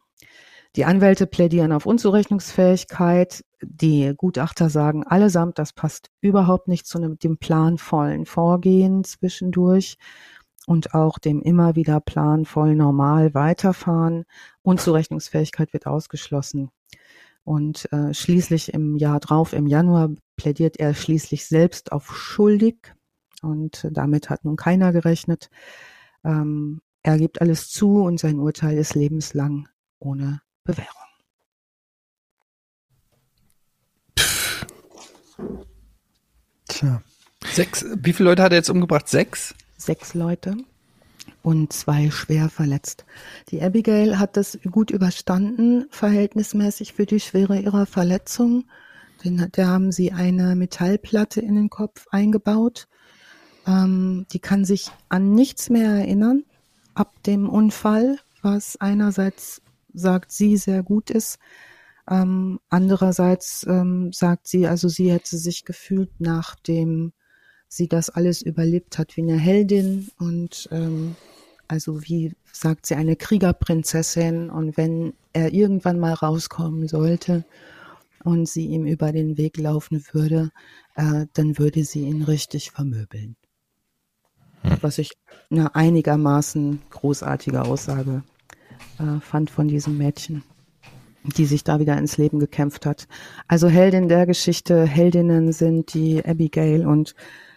Die Anwälte plädieren auf Unzurechnungsfähigkeit. Die Gutachter sagen allesamt, das passt überhaupt nicht zu dem planvollen Vorgehen zwischendurch und auch dem immer wieder planvoll normal weiterfahren. Unzurechnungsfähigkeit wird ausgeschlossen. Und äh, schließlich im Jahr drauf, im Januar, plädiert er schließlich selbst auf schuldig. Und damit hat nun keiner gerechnet. Ähm, er gibt alles zu und sein Urteil ist lebenslang ohne Bewährung. Tja. Sechs, wie viele Leute hat er jetzt umgebracht? Sechs? Sechs Leute und zwei schwer verletzt. Die Abigail hat das gut überstanden, verhältnismäßig für die Schwere ihrer Verletzung. Den, da haben sie eine Metallplatte in den Kopf eingebaut. Ähm, die kann sich an nichts mehr erinnern ab dem Unfall, was einerseits sagt sie sehr gut ist. Ähm, andererseits ähm, sagt sie, also sie hätte sich gefühlt, nachdem sie das alles überlebt hat, wie eine Heldin und ähm, also wie sagt sie, eine Kriegerprinzessin. Und wenn er irgendwann mal rauskommen sollte und sie ihm über den Weg laufen würde, äh, dann würde sie ihn richtig vermöbeln. Hm. Was ich eine einigermaßen großartige Aussage äh, fand von diesem Mädchen, die sich da wieder ins Leben gekämpft hat. Also Heldin der Geschichte, Heldinnen sind die Abigail und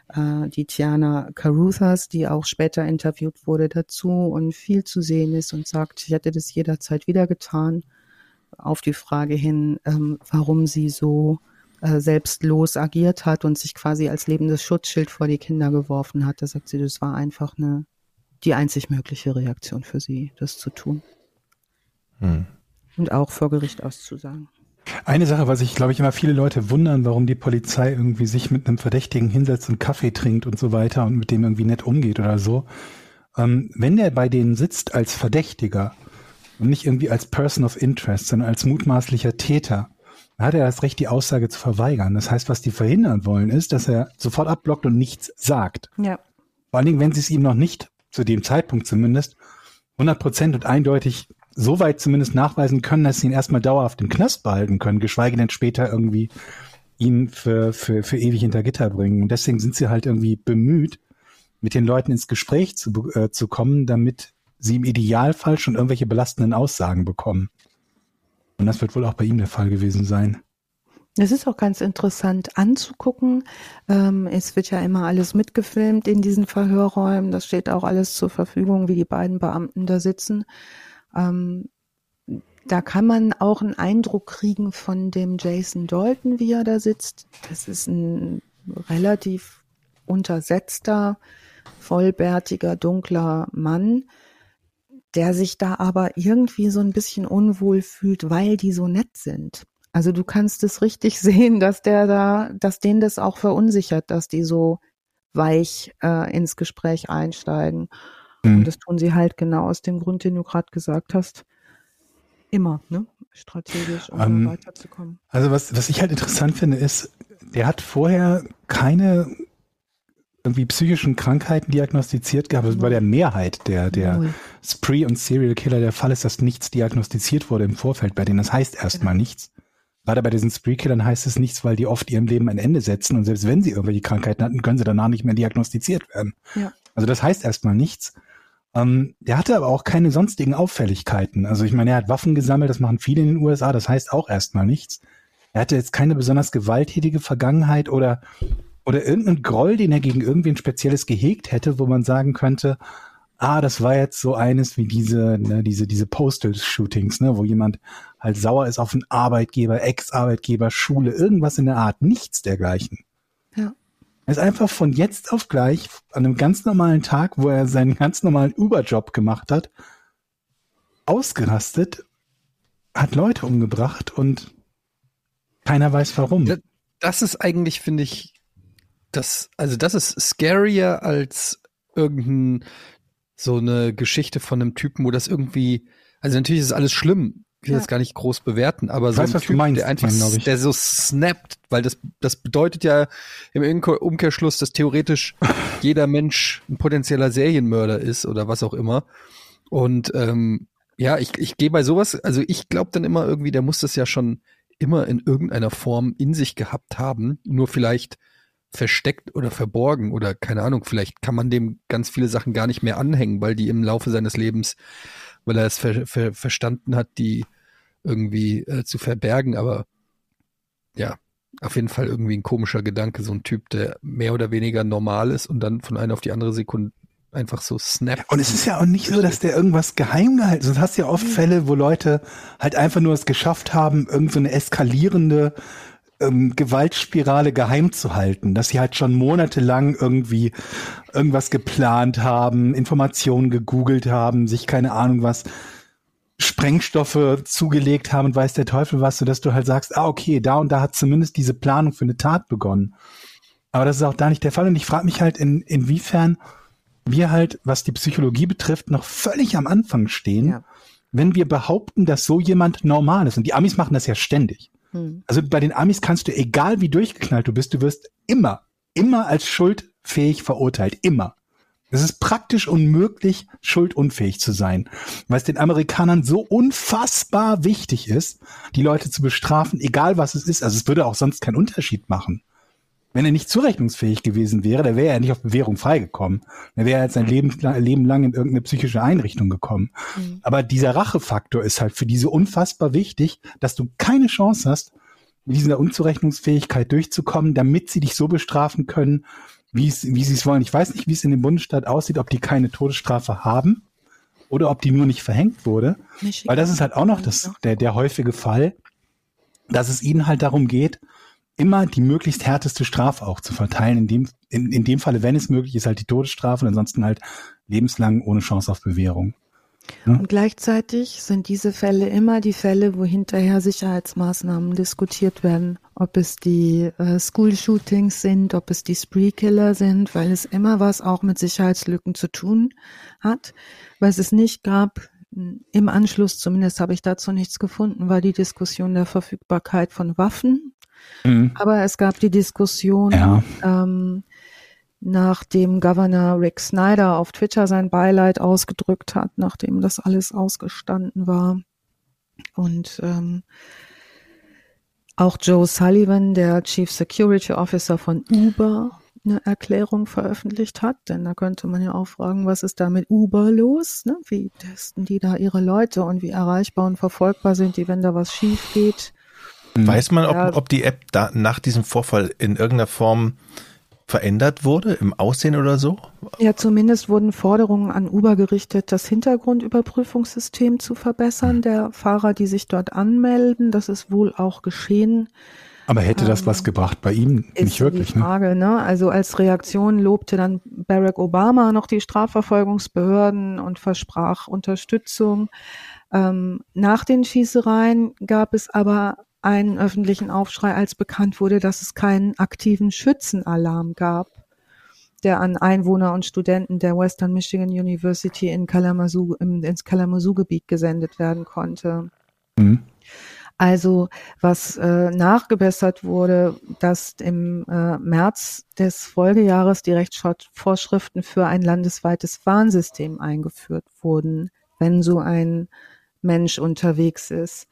äh, die Tiana Caruthas, die auch später interviewt wurde dazu und viel zu sehen ist und sagt, ich hätte das jederzeit wieder getan. Auf die Frage hin, ähm, warum sie so äh, selbstlos agiert hat und sich quasi als lebendes Schutzschild vor die Kinder geworfen hat. Da sagt sie, das war einfach eine, die einzig mögliche Reaktion für sie, das zu tun. Hm. Und auch vor Gericht auszusagen. Eine Sache, was ich glaube ich immer viele Leute wundern, warum die Polizei irgendwie sich mit einem Verdächtigen hinsetzt und Kaffee trinkt und so weiter und mit dem irgendwie nett umgeht oder so. Ähm, wenn der bei denen sitzt als Verdächtiger und nicht irgendwie als Person of Interest, sondern als mutmaßlicher Täter, dann hat er das Recht, die Aussage zu verweigern. Das heißt, was die verhindern wollen, ist, dass er sofort abblockt und nichts sagt. Ja. Vor allen Dingen, wenn sie es ihm noch nicht, zu dem Zeitpunkt zumindest, 100 Prozent und eindeutig so weit zumindest nachweisen können, dass sie ihn erstmal dauerhaft im Knast behalten können, geschweige denn später irgendwie ihn für, für, für ewig hinter Gitter bringen. Und deswegen sind sie halt irgendwie bemüht, mit den Leuten ins Gespräch zu, äh, zu kommen, damit sie im Idealfall schon irgendwelche belastenden Aussagen bekommen. Und das wird wohl auch bei ihm der Fall gewesen sein. Es ist auch ganz interessant anzugucken. Ähm, es wird ja immer alles mitgefilmt in diesen Verhörräumen. Das steht auch alles zur Verfügung, wie die beiden Beamten da sitzen. Ähm, da kann man auch einen Eindruck kriegen von dem Jason Dalton, wie er da sitzt. Das ist ein relativ untersetzter, vollbärtiger, dunkler Mann, der sich da aber irgendwie so ein bisschen unwohl fühlt, weil die so nett sind. Also du kannst es richtig sehen, dass der da, dass den das auch verunsichert, dass die so weich äh, ins Gespräch einsteigen. Mhm. Und das tun sie halt genau aus dem Grund, den du gerade gesagt hast. immer, ne? Strategisch, um Ähm, weiterzukommen. Also was, was ich halt interessant finde, ist, der hat vorher keine irgendwie psychischen Krankheiten diagnostiziert gehabt. Also bei der Mehrheit der, der Null. Spree- und Serial Killer der Fall ist, dass nichts diagnostiziert wurde im Vorfeld bei denen. Das heißt erstmal nichts. Gerade bei diesen Spree-Killern heißt es nichts, weil die oft ihrem Leben ein Ende setzen und selbst wenn sie irgendwelche Krankheiten hatten, können sie danach nicht mehr diagnostiziert werden. Ja. Also das heißt erstmal nichts. Ähm, der hatte aber auch keine sonstigen Auffälligkeiten. Also ich meine, er hat Waffen gesammelt, das machen viele in den USA, das heißt auch erstmal nichts. Er hatte jetzt keine besonders gewalttätige Vergangenheit oder, oder irgendeinen Groll, den er gegen irgendwen Spezielles gehegt hätte, wo man sagen könnte, ah, das war jetzt so eines wie diese, ne, diese, diese Postal-Shootings, ne, wo jemand halt sauer ist auf einen Arbeitgeber, Ex-Arbeitgeber, Schule, irgendwas in der Art, nichts dergleichen. Ja. Er ist einfach von jetzt auf gleich an einem ganz normalen Tag, wo er seinen ganz normalen Uber-Job gemacht hat, ausgerastet, hat Leute umgebracht und keiner weiß warum. Das ist eigentlich, finde ich, das, also das ist scarier als irgendein, so eine Geschichte von einem Typen, wo das irgendwie, also natürlich ist alles schlimm, will Ja. das gar nicht groß bewerten, aber Ich so weiß, ein was du Typ, meinst, der einfach, ich. der so snappt, weil das, das bedeutet ja im Umkehr- Umkehrschluss, dass theoretisch jeder Mensch ein potenzieller Serienmörder ist oder was auch immer. Und ähm, ja, ich, ich gehe bei sowas, also ich glaube dann immer irgendwie, der muss das ja schon immer in irgendeiner Form in sich gehabt haben, nur vielleicht versteckt oder verborgen oder keine Ahnung, vielleicht kann man dem ganz viele Sachen gar nicht mehr anhängen, weil die im Laufe seines Lebens, weil er es ver, ver, verstanden hat, die irgendwie äh, zu verbergen, aber ja, auf jeden Fall irgendwie ein komischer Gedanke, so ein Typ, der mehr oder weniger normal ist und dann von einer auf die andere Sekunde einfach so snappt. Und es ist ja auch nicht so, dass der irgendwas geheim gehalten hat. Du hast ja oft Fälle, wo Leute halt einfach nur es geschafft haben, irgend so eine eskalierende ähm, Gewaltspirale geheim zu halten, dass sie halt schon monatelang irgendwie irgendwas geplant haben, Informationen gegoogelt haben, sich keine Ahnung was Sprengstoffe zugelegt haben und weiß der Teufel was, sodass du halt sagst, ah, okay, da und da hat zumindest diese Planung für eine Tat begonnen. Aber das ist auch da nicht der Fall. Und ich frage mich halt, in, inwiefern wir halt, was die Psychologie betrifft, noch völlig am Anfang stehen, Ja. wenn wir behaupten, dass so jemand normal ist. Und die Amis machen das ja ständig. Hm. Also bei den Amis kannst du, egal wie durchgeknallt du bist, du wirst immer, immer als schuldfähig verurteilt. Immer. Es ist praktisch unmöglich, schuldunfähig zu sein, weil es den Amerikanern so unfassbar wichtig ist, die Leute zu bestrafen, egal was es ist. Also es würde auch sonst keinen Unterschied machen. Wenn er nicht zurechnungsfähig gewesen wäre, dann wäre er nicht auf Bewährung freigekommen. Dann wäre er jetzt sein Leben, Leben lang in irgendeine psychische Einrichtung gekommen. Mhm. Aber dieser Rachefaktor ist halt für diese unfassbar wichtig, dass du keine Chance hast, mit dieser Unzurechnungsfähigkeit durchzukommen, damit sie dich so bestrafen können, wie sie es wollen. Ich weiß nicht, wie es in dem Bundesstaat aussieht, ob die keine Todesstrafe haben oder ob die nur nicht verhängt wurde. Michigan. Weil das ist halt auch noch das, der, der häufige Fall, dass es ihnen halt darum geht, immer die möglichst härteste Strafe auch zu verteilen. In dem, in, in dem Falle, wenn es möglich ist, halt die Todesstrafe und ansonsten halt lebenslang ohne Chance auf Bewährung. Und gleichzeitig sind diese Fälle immer die Fälle, wo hinterher Sicherheitsmaßnahmen diskutiert werden. Ob es die äh, School-Shootings sind, ob es die Spree-Killer sind, weil es immer was auch mit Sicherheitslücken zu tun hat. Was es nicht gab, im Anschluss zumindest habe ich dazu nichts gefunden, war die Diskussion der Verfügbarkeit von Waffen. Mhm. Aber es gab die Diskussion, Ja. ähm, nachdem Governor Rick Snyder auf Twitter sein Beileid ausgedrückt hat, nachdem das alles ausgestanden war. Und ähm, auch Joe Sullivan, der Chief Security Officer von Uber, eine Erklärung veröffentlicht hat. Denn da könnte man ja auch fragen, was ist da mit Uber los? Ne? Wie testen die da ihre Leute und wie erreichbar und verfolgbar sind die, wenn da was schief geht? Weiß man, ob, Ja. ob die App da nach diesem Vorfall in irgendeiner Form verändert wurde, im Aussehen oder so? Ja, zumindest wurden Forderungen an Uber gerichtet, das Hintergrundüberprüfungssystem zu verbessern der Fahrer, die sich dort anmelden. Das ist wohl auch geschehen. Aber hätte das Ähm, was gebracht bei ihm? Ist Nicht wirklich, die ne? Frage, ne? Also als Reaktion lobte dann Barack Obama noch die Strafverfolgungsbehörden und versprach Unterstützung. Ähm, nach den Schießereien gab es aber einen öffentlichen Aufschrei, als bekannt wurde, dass es keinen aktiven Schützenalarm gab, der an Einwohner und Studenten der Western Michigan University in Kalamazoo, im, ins Kalamazoo-Gebiet gesendet werden konnte. Mhm. Also was äh, nachgebessert wurde, dass im äh, März des Folgejahres die Rechtsvorschriften für ein landesweites Warnsystem eingeführt wurden, wenn so ein Mensch unterwegs ist.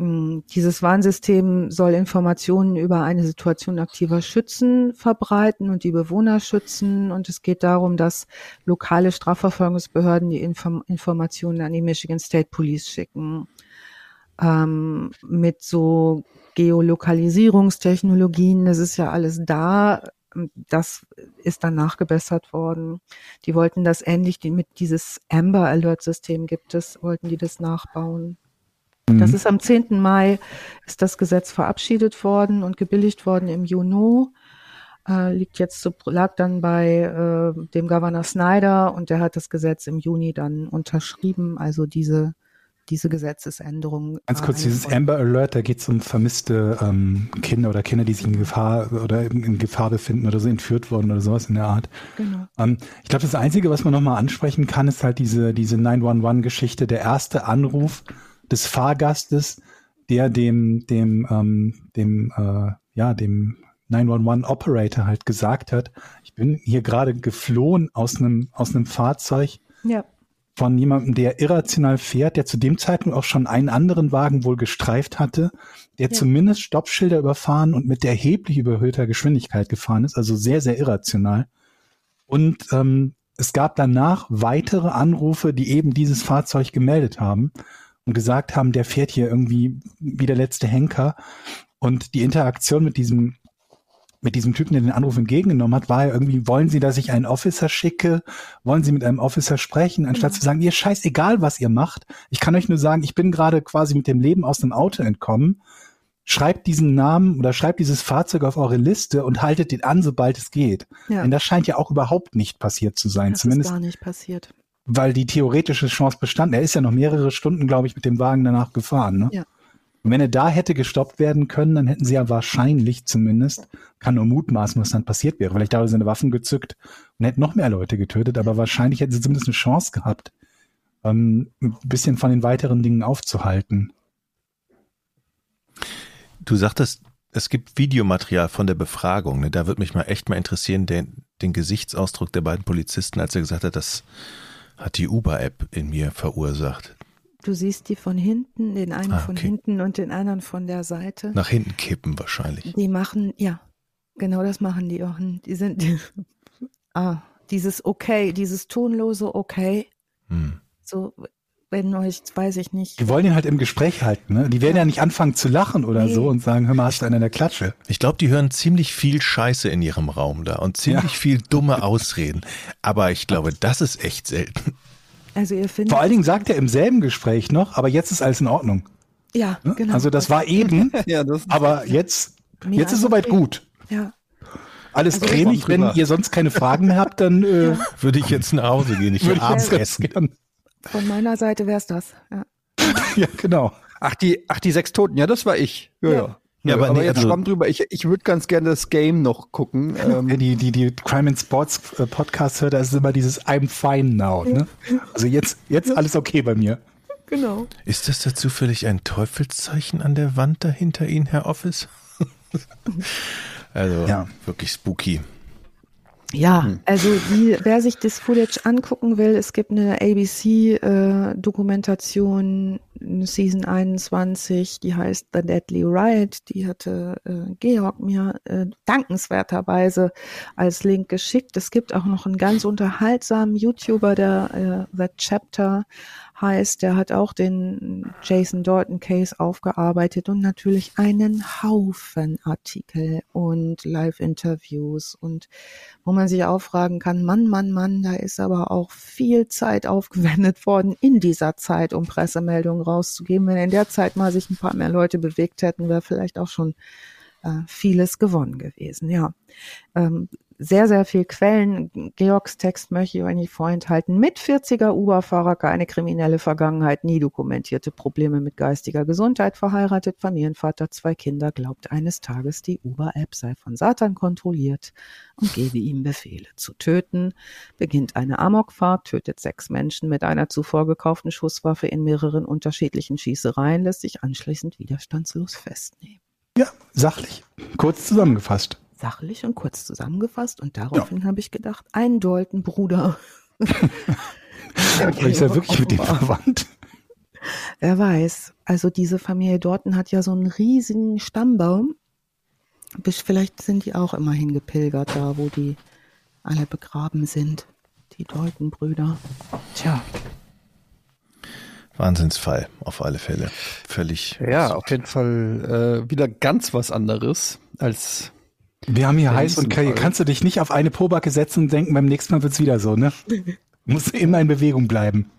Mm, Dieses Warnsystem soll Informationen über eine Situation aktiver Schützen verbreiten und die Bewohner schützen. Und es geht darum, dass lokale Strafverfolgungsbehörden die Inform Informationen an die Michigan State Police schicken ähm, mit so Geolokalisierungstechnologien, das ist ja alles da. Das ist dann nachgebessert worden. Die wollten das ähnlich die, mit dieses Amber Alert System gibt es, wollten die das nachbauen. Das ist am 10. Mai ist das Gesetz verabschiedet worden und gebilligt worden im Juni. Äh, liegt jetzt lag dann bei äh, dem Governor Snyder und der hat das Gesetz im Juni dann unterschrieben. Also diese diese Gesetzesänderung. Ganz kurz, äh, dieses Amber Alert, da geht es um vermisste ähm, Kinder oder Kinder, die sich in Gefahr oder in, Gefahr befinden oder so entführt wurden oder sowas in der Art. Genau. Ähm, ich glaube, das Einzige, was man nochmal ansprechen kann, ist halt diese, diese 911-Geschichte, der erste Anruf des Fahrgastes, der dem, dem, ähm, dem, äh, ja, dem 911-Operator halt gesagt hat, ich bin hier gerade geflohen aus einem, aus einem Fahrzeug Ja. von jemandem, der irrational fährt, der zu dem Zeitpunkt auch schon einen anderen Wagen wohl gestreift hatte, der Ja. zumindest Stoppschilder überfahren und mit erheblich überhöhter Geschwindigkeit gefahren ist, also sehr, sehr irrational. Und ähm, es gab danach weitere Anrufe, die eben dieses Fahrzeug gemeldet haben und gesagt haben, der fährt hier irgendwie wie der letzte Henker. Und die Interaktion mit diesem mit diesem Typen, der den Anruf entgegengenommen hat, war ja irgendwie, wollen Sie, dass ich einen Officer schicke? Wollen Sie mit einem Officer sprechen? Anstatt zu sagen, ihr scheißegal, was ihr macht. Ich kann euch nur sagen, ich bin gerade quasi mit dem Leben aus einem Auto entkommen. Schreibt diesen Namen oder schreibt dieses Fahrzeug auf eure Liste und haltet den an, sobald es geht. Ja. Denn das scheint ja auch überhaupt nicht passiert zu sein. Das Zumindest ist gar nicht passiert. Weil die theoretische Chance bestand. Er ist ja noch mehrere Stunden, glaube ich, mit dem Wagen danach gefahren. Ne? Ja. Und wenn er da hätte gestoppt werden können, dann hätten sie ja wahrscheinlich zumindest, kann nur mutmaßen, was dann passiert wäre. Vielleicht da seine Waffen gezückt und hätten noch mehr Leute getötet, aber wahrscheinlich hätten sie zumindest eine Chance gehabt, ähm, ein bisschen von den weiteren Dingen aufzuhalten. Du sagtest, es gibt Videomaterial von der Befragung. Ne? Da würde mich mal echt mal interessieren, den, den Gesichtsausdruck der beiden Polizisten, als er gesagt hat, das hat die Uber-App in mir verursacht. Du siehst die von hinten, den einen Ah, von okay. hinten und den anderen von der Seite. Nach hinten kippen wahrscheinlich. Die machen, ja, genau das machen die auch. Die sind, ah, dieses Okay, dieses tonlose Okay, Hm. so, wenn euch, weiß ich nicht. Die wollen ihn halt im Gespräch halten. Ne? Die werden ja nicht anfangen zu lachen oder Nee. so und sagen, hör mal, hast du einen an der Klatsche? Ich glaube, die hören ziemlich viel Scheiße in ihrem Raum da und ziemlich viel dumme Ausreden. Aber ich glaube, das ist echt selten. Also ihr findet, Vor allen Dingen sagt er im selben Gespräch noch, aber jetzt ist alles in Ordnung. ja, Ne? genau. Also das war eben, Ja, das aber jetzt, jetzt ist soweit gut. Ja, Alles Also cremig, wenn ihr sonst keine Fragen mehr habt, dann äh, Würde ich jetzt nach Hause gehen, ich würde abends essen. gern. Von meiner Seite wär's das. Ja. Ja, genau. Ach, die, ach, die sechs Toten, ja, das war ich. Ja, Ja. ja. Ja, aber aber, nee, jetzt also- schwamm drüber. Ich, ich würde ganz gerne das Game noch gucken. Ja, Ähm, die, die, die Crime and Sports äh, Podcast hört, da ist immer dieses I'm fine now. Ne? Also jetzt, jetzt alles okay bei mir. Genau. Ist das da zufällig ein Teufelszeichen an der Wand da hinter Ihnen, Herr Office? also Ja. wirklich spooky. Ja, also die, wer sich das Footage angucken will, es gibt eine ABC-Dokumentation Season 21, die heißt The Deadly Riot. Die hatte äh, Georg mir äh, dankenswerterweise als Link geschickt. Es gibt auch noch einen ganz unterhaltsamen YouTuber, der äh, The Chapter heißt, der hat auch den Jason Dalton Case aufgearbeitet und natürlich einen Haufen Artikel und Live-Interviews und wo man sich auch fragen kann, Mann, Mann, Mann, da ist aber auch viel Zeit aufgewendet worden in dieser Zeit, um Pressemeldungen rauszugeben. Wenn in der Zeit mal sich ein paar mehr Leute bewegt hätten, wäre vielleicht auch schon äh, vieles gewonnen gewesen. Ja, ähm, sehr, sehr viel Quellen. Georgs Text möchte ich euch nicht vorenthalten. Mit 40er Uber-Fahrer, keine kriminelle Vergangenheit, nie dokumentierte Probleme mit geistiger Gesundheit, verheiratet, Familienvater, zwei Kinder, glaubt eines Tages, die Uber-App sei von Satan kontrolliert und gebe ihm Befehle zu töten, beginnt eine Amokfahrt, tötet sechs Menschen mit einer zuvor gekauften Schusswaffe in mehreren unterschiedlichen Schießereien, lässt sich anschließend widerstandslos festnehmen. Ja, sachlich. Kurz zusammengefasst sachlich und kurz zusammengefasst und daraufhin ja. habe ich gedacht, ein Dalton-Bruder. Vielleicht ist er wirklich mit dem verwandt. Wer weiß. Also diese Familie Dalton hat ja so einen riesigen Stammbaum. Vielleicht sind die auch immer hingepilgert da, wo die alle begraben sind. Die Dalton-Brüder. Tja. Wahnsinnsfall, auf alle Fälle. Völlig. Ja, auf jeden Fall äh, wieder ganz was anderes als wir haben hier heiß und kalt. Kannst du dich nicht auf eine Pobacke setzen und denken, beim nächsten Mal wird's wieder so, ne? Muss immer in Bewegung bleiben.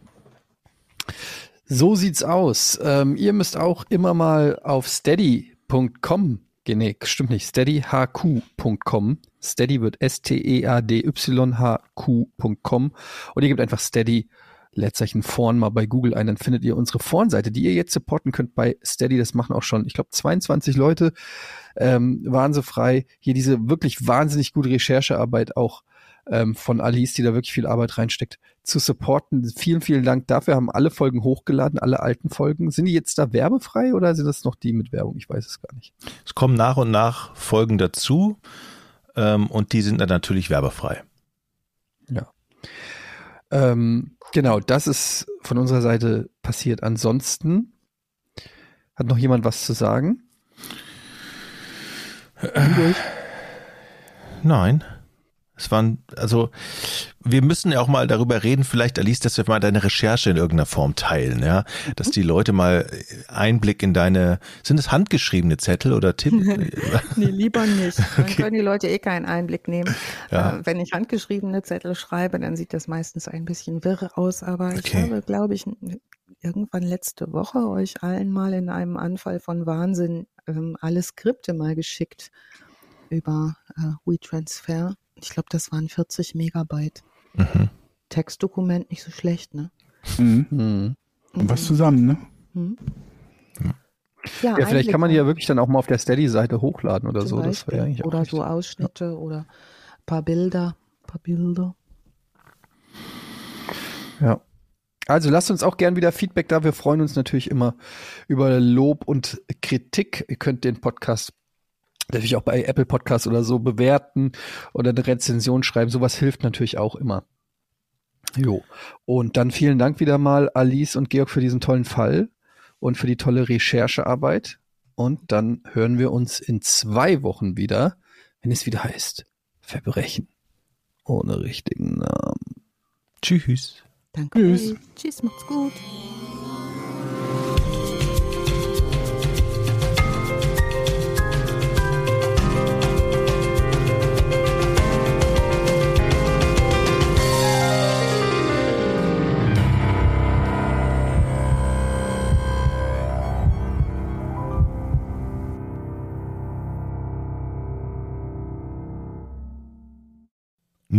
So sieht's aus. Ähm, ihr müsst auch immer mal auf steady.com gehen. Nee, stimmt nicht. steadyhq.com. Steady wird S-T-E-A-D-Y-H-Q.com. Und ihr gebt einfach Steady Leerzeichen Vorn mal bei Google ein, dann findet ihr unsere Vornseite, die ihr jetzt supporten könnt bei Steady. Das machen auch schon, ich glaube, 22 Leute. Ähm, waren so frei. Hier diese wirklich wahnsinnig gute Recherchearbeit auch ähm, von Alice, die da wirklich viel Arbeit reinsteckt, zu supporten. Vielen, vielen Dank dafür. Haben alle Folgen hochgeladen, alle alten Folgen. Sind die jetzt da werbefrei oder sind das noch die mit Werbung? Ich weiß es gar nicht. Es kommen nach und nach Folgen dazu ähm, und die sind dann natürlich werbefrei. Ja. Ähm, genau, das ist von unserer Seite passiert. Ansonsten hat noch jemand was zu sagen? Äh, nein. Es waren, also, wir müssen ja auch mal darüber reden, vielleicht, Alice, dass wir mal deine Recherche in irgendeiner Form teilen, ja. Dass die Leute mal Einblick in deine, sind es handgeschriebene Zettel oder Tipp? nee, lieber nicht. Dann okay. können die Leute eh keinen Einblick nehmen. Ja. Äh, wenn ich handgeschriebene Zettel schreibe, dann sieht das meistens ein bisschen wirr aus, aber ich habe, glaube ich, irgendwann letzte Woche euch allen mal in einem Anfall von Wahnsinn ähm, alle Skripte mal geschickt über äh, WeTransfer. Ich glaube, das waren 40 Megabyte. Mhm. Textdokument nicht so schlecht, ne? Mhm. Mhm. Was zusammen, ne? Mhm. Ja, ja vielleicht kann man die ja wirklich dann auch mal auf der Steady-Seite hochladen oder so. Das ja eigentlich oder so Ausschnitte ja. oder ein paar Bilder. Ein paar Bilder. Ja. Also lasst uns auch gern wieder Feedback da. Wir freuen uns natürlich immer über Lob und Kritik. Ihr könnt den Podcast natürlich auch bei Apple Podcasts oder so bewerten oder eine Rezension schreiben. Sowas hilft natürlich auch immer. Jo. Und dann vielen Dank wieder mal Alice und Georg für diesen tollen Fall und für die tolle Recherchearbeit. Und dann hören wir uns in zwei Wochen wieder, wenn es wieder heißt Verbrechen ohne richtigen Namen. Tschüss. Danke. Tschüss. Tschüss, macht's gut.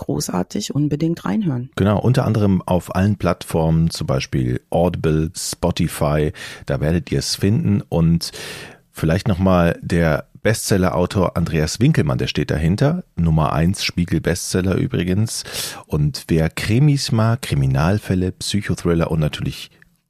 großartig, unbedingt reinhören. Genau, unter anderem auf allen Plattformen, zum Beispiel Audible, Spotify, da werdet ihr es finden und vielleicht nochmal der Bestseller-Autor Andreas Winkelmann, der steht dahinter. Nummer eins Spiegel-Bestseller übrigens. Und wer Krimis mag, Kriminalfälle, Psychothriller und natürlich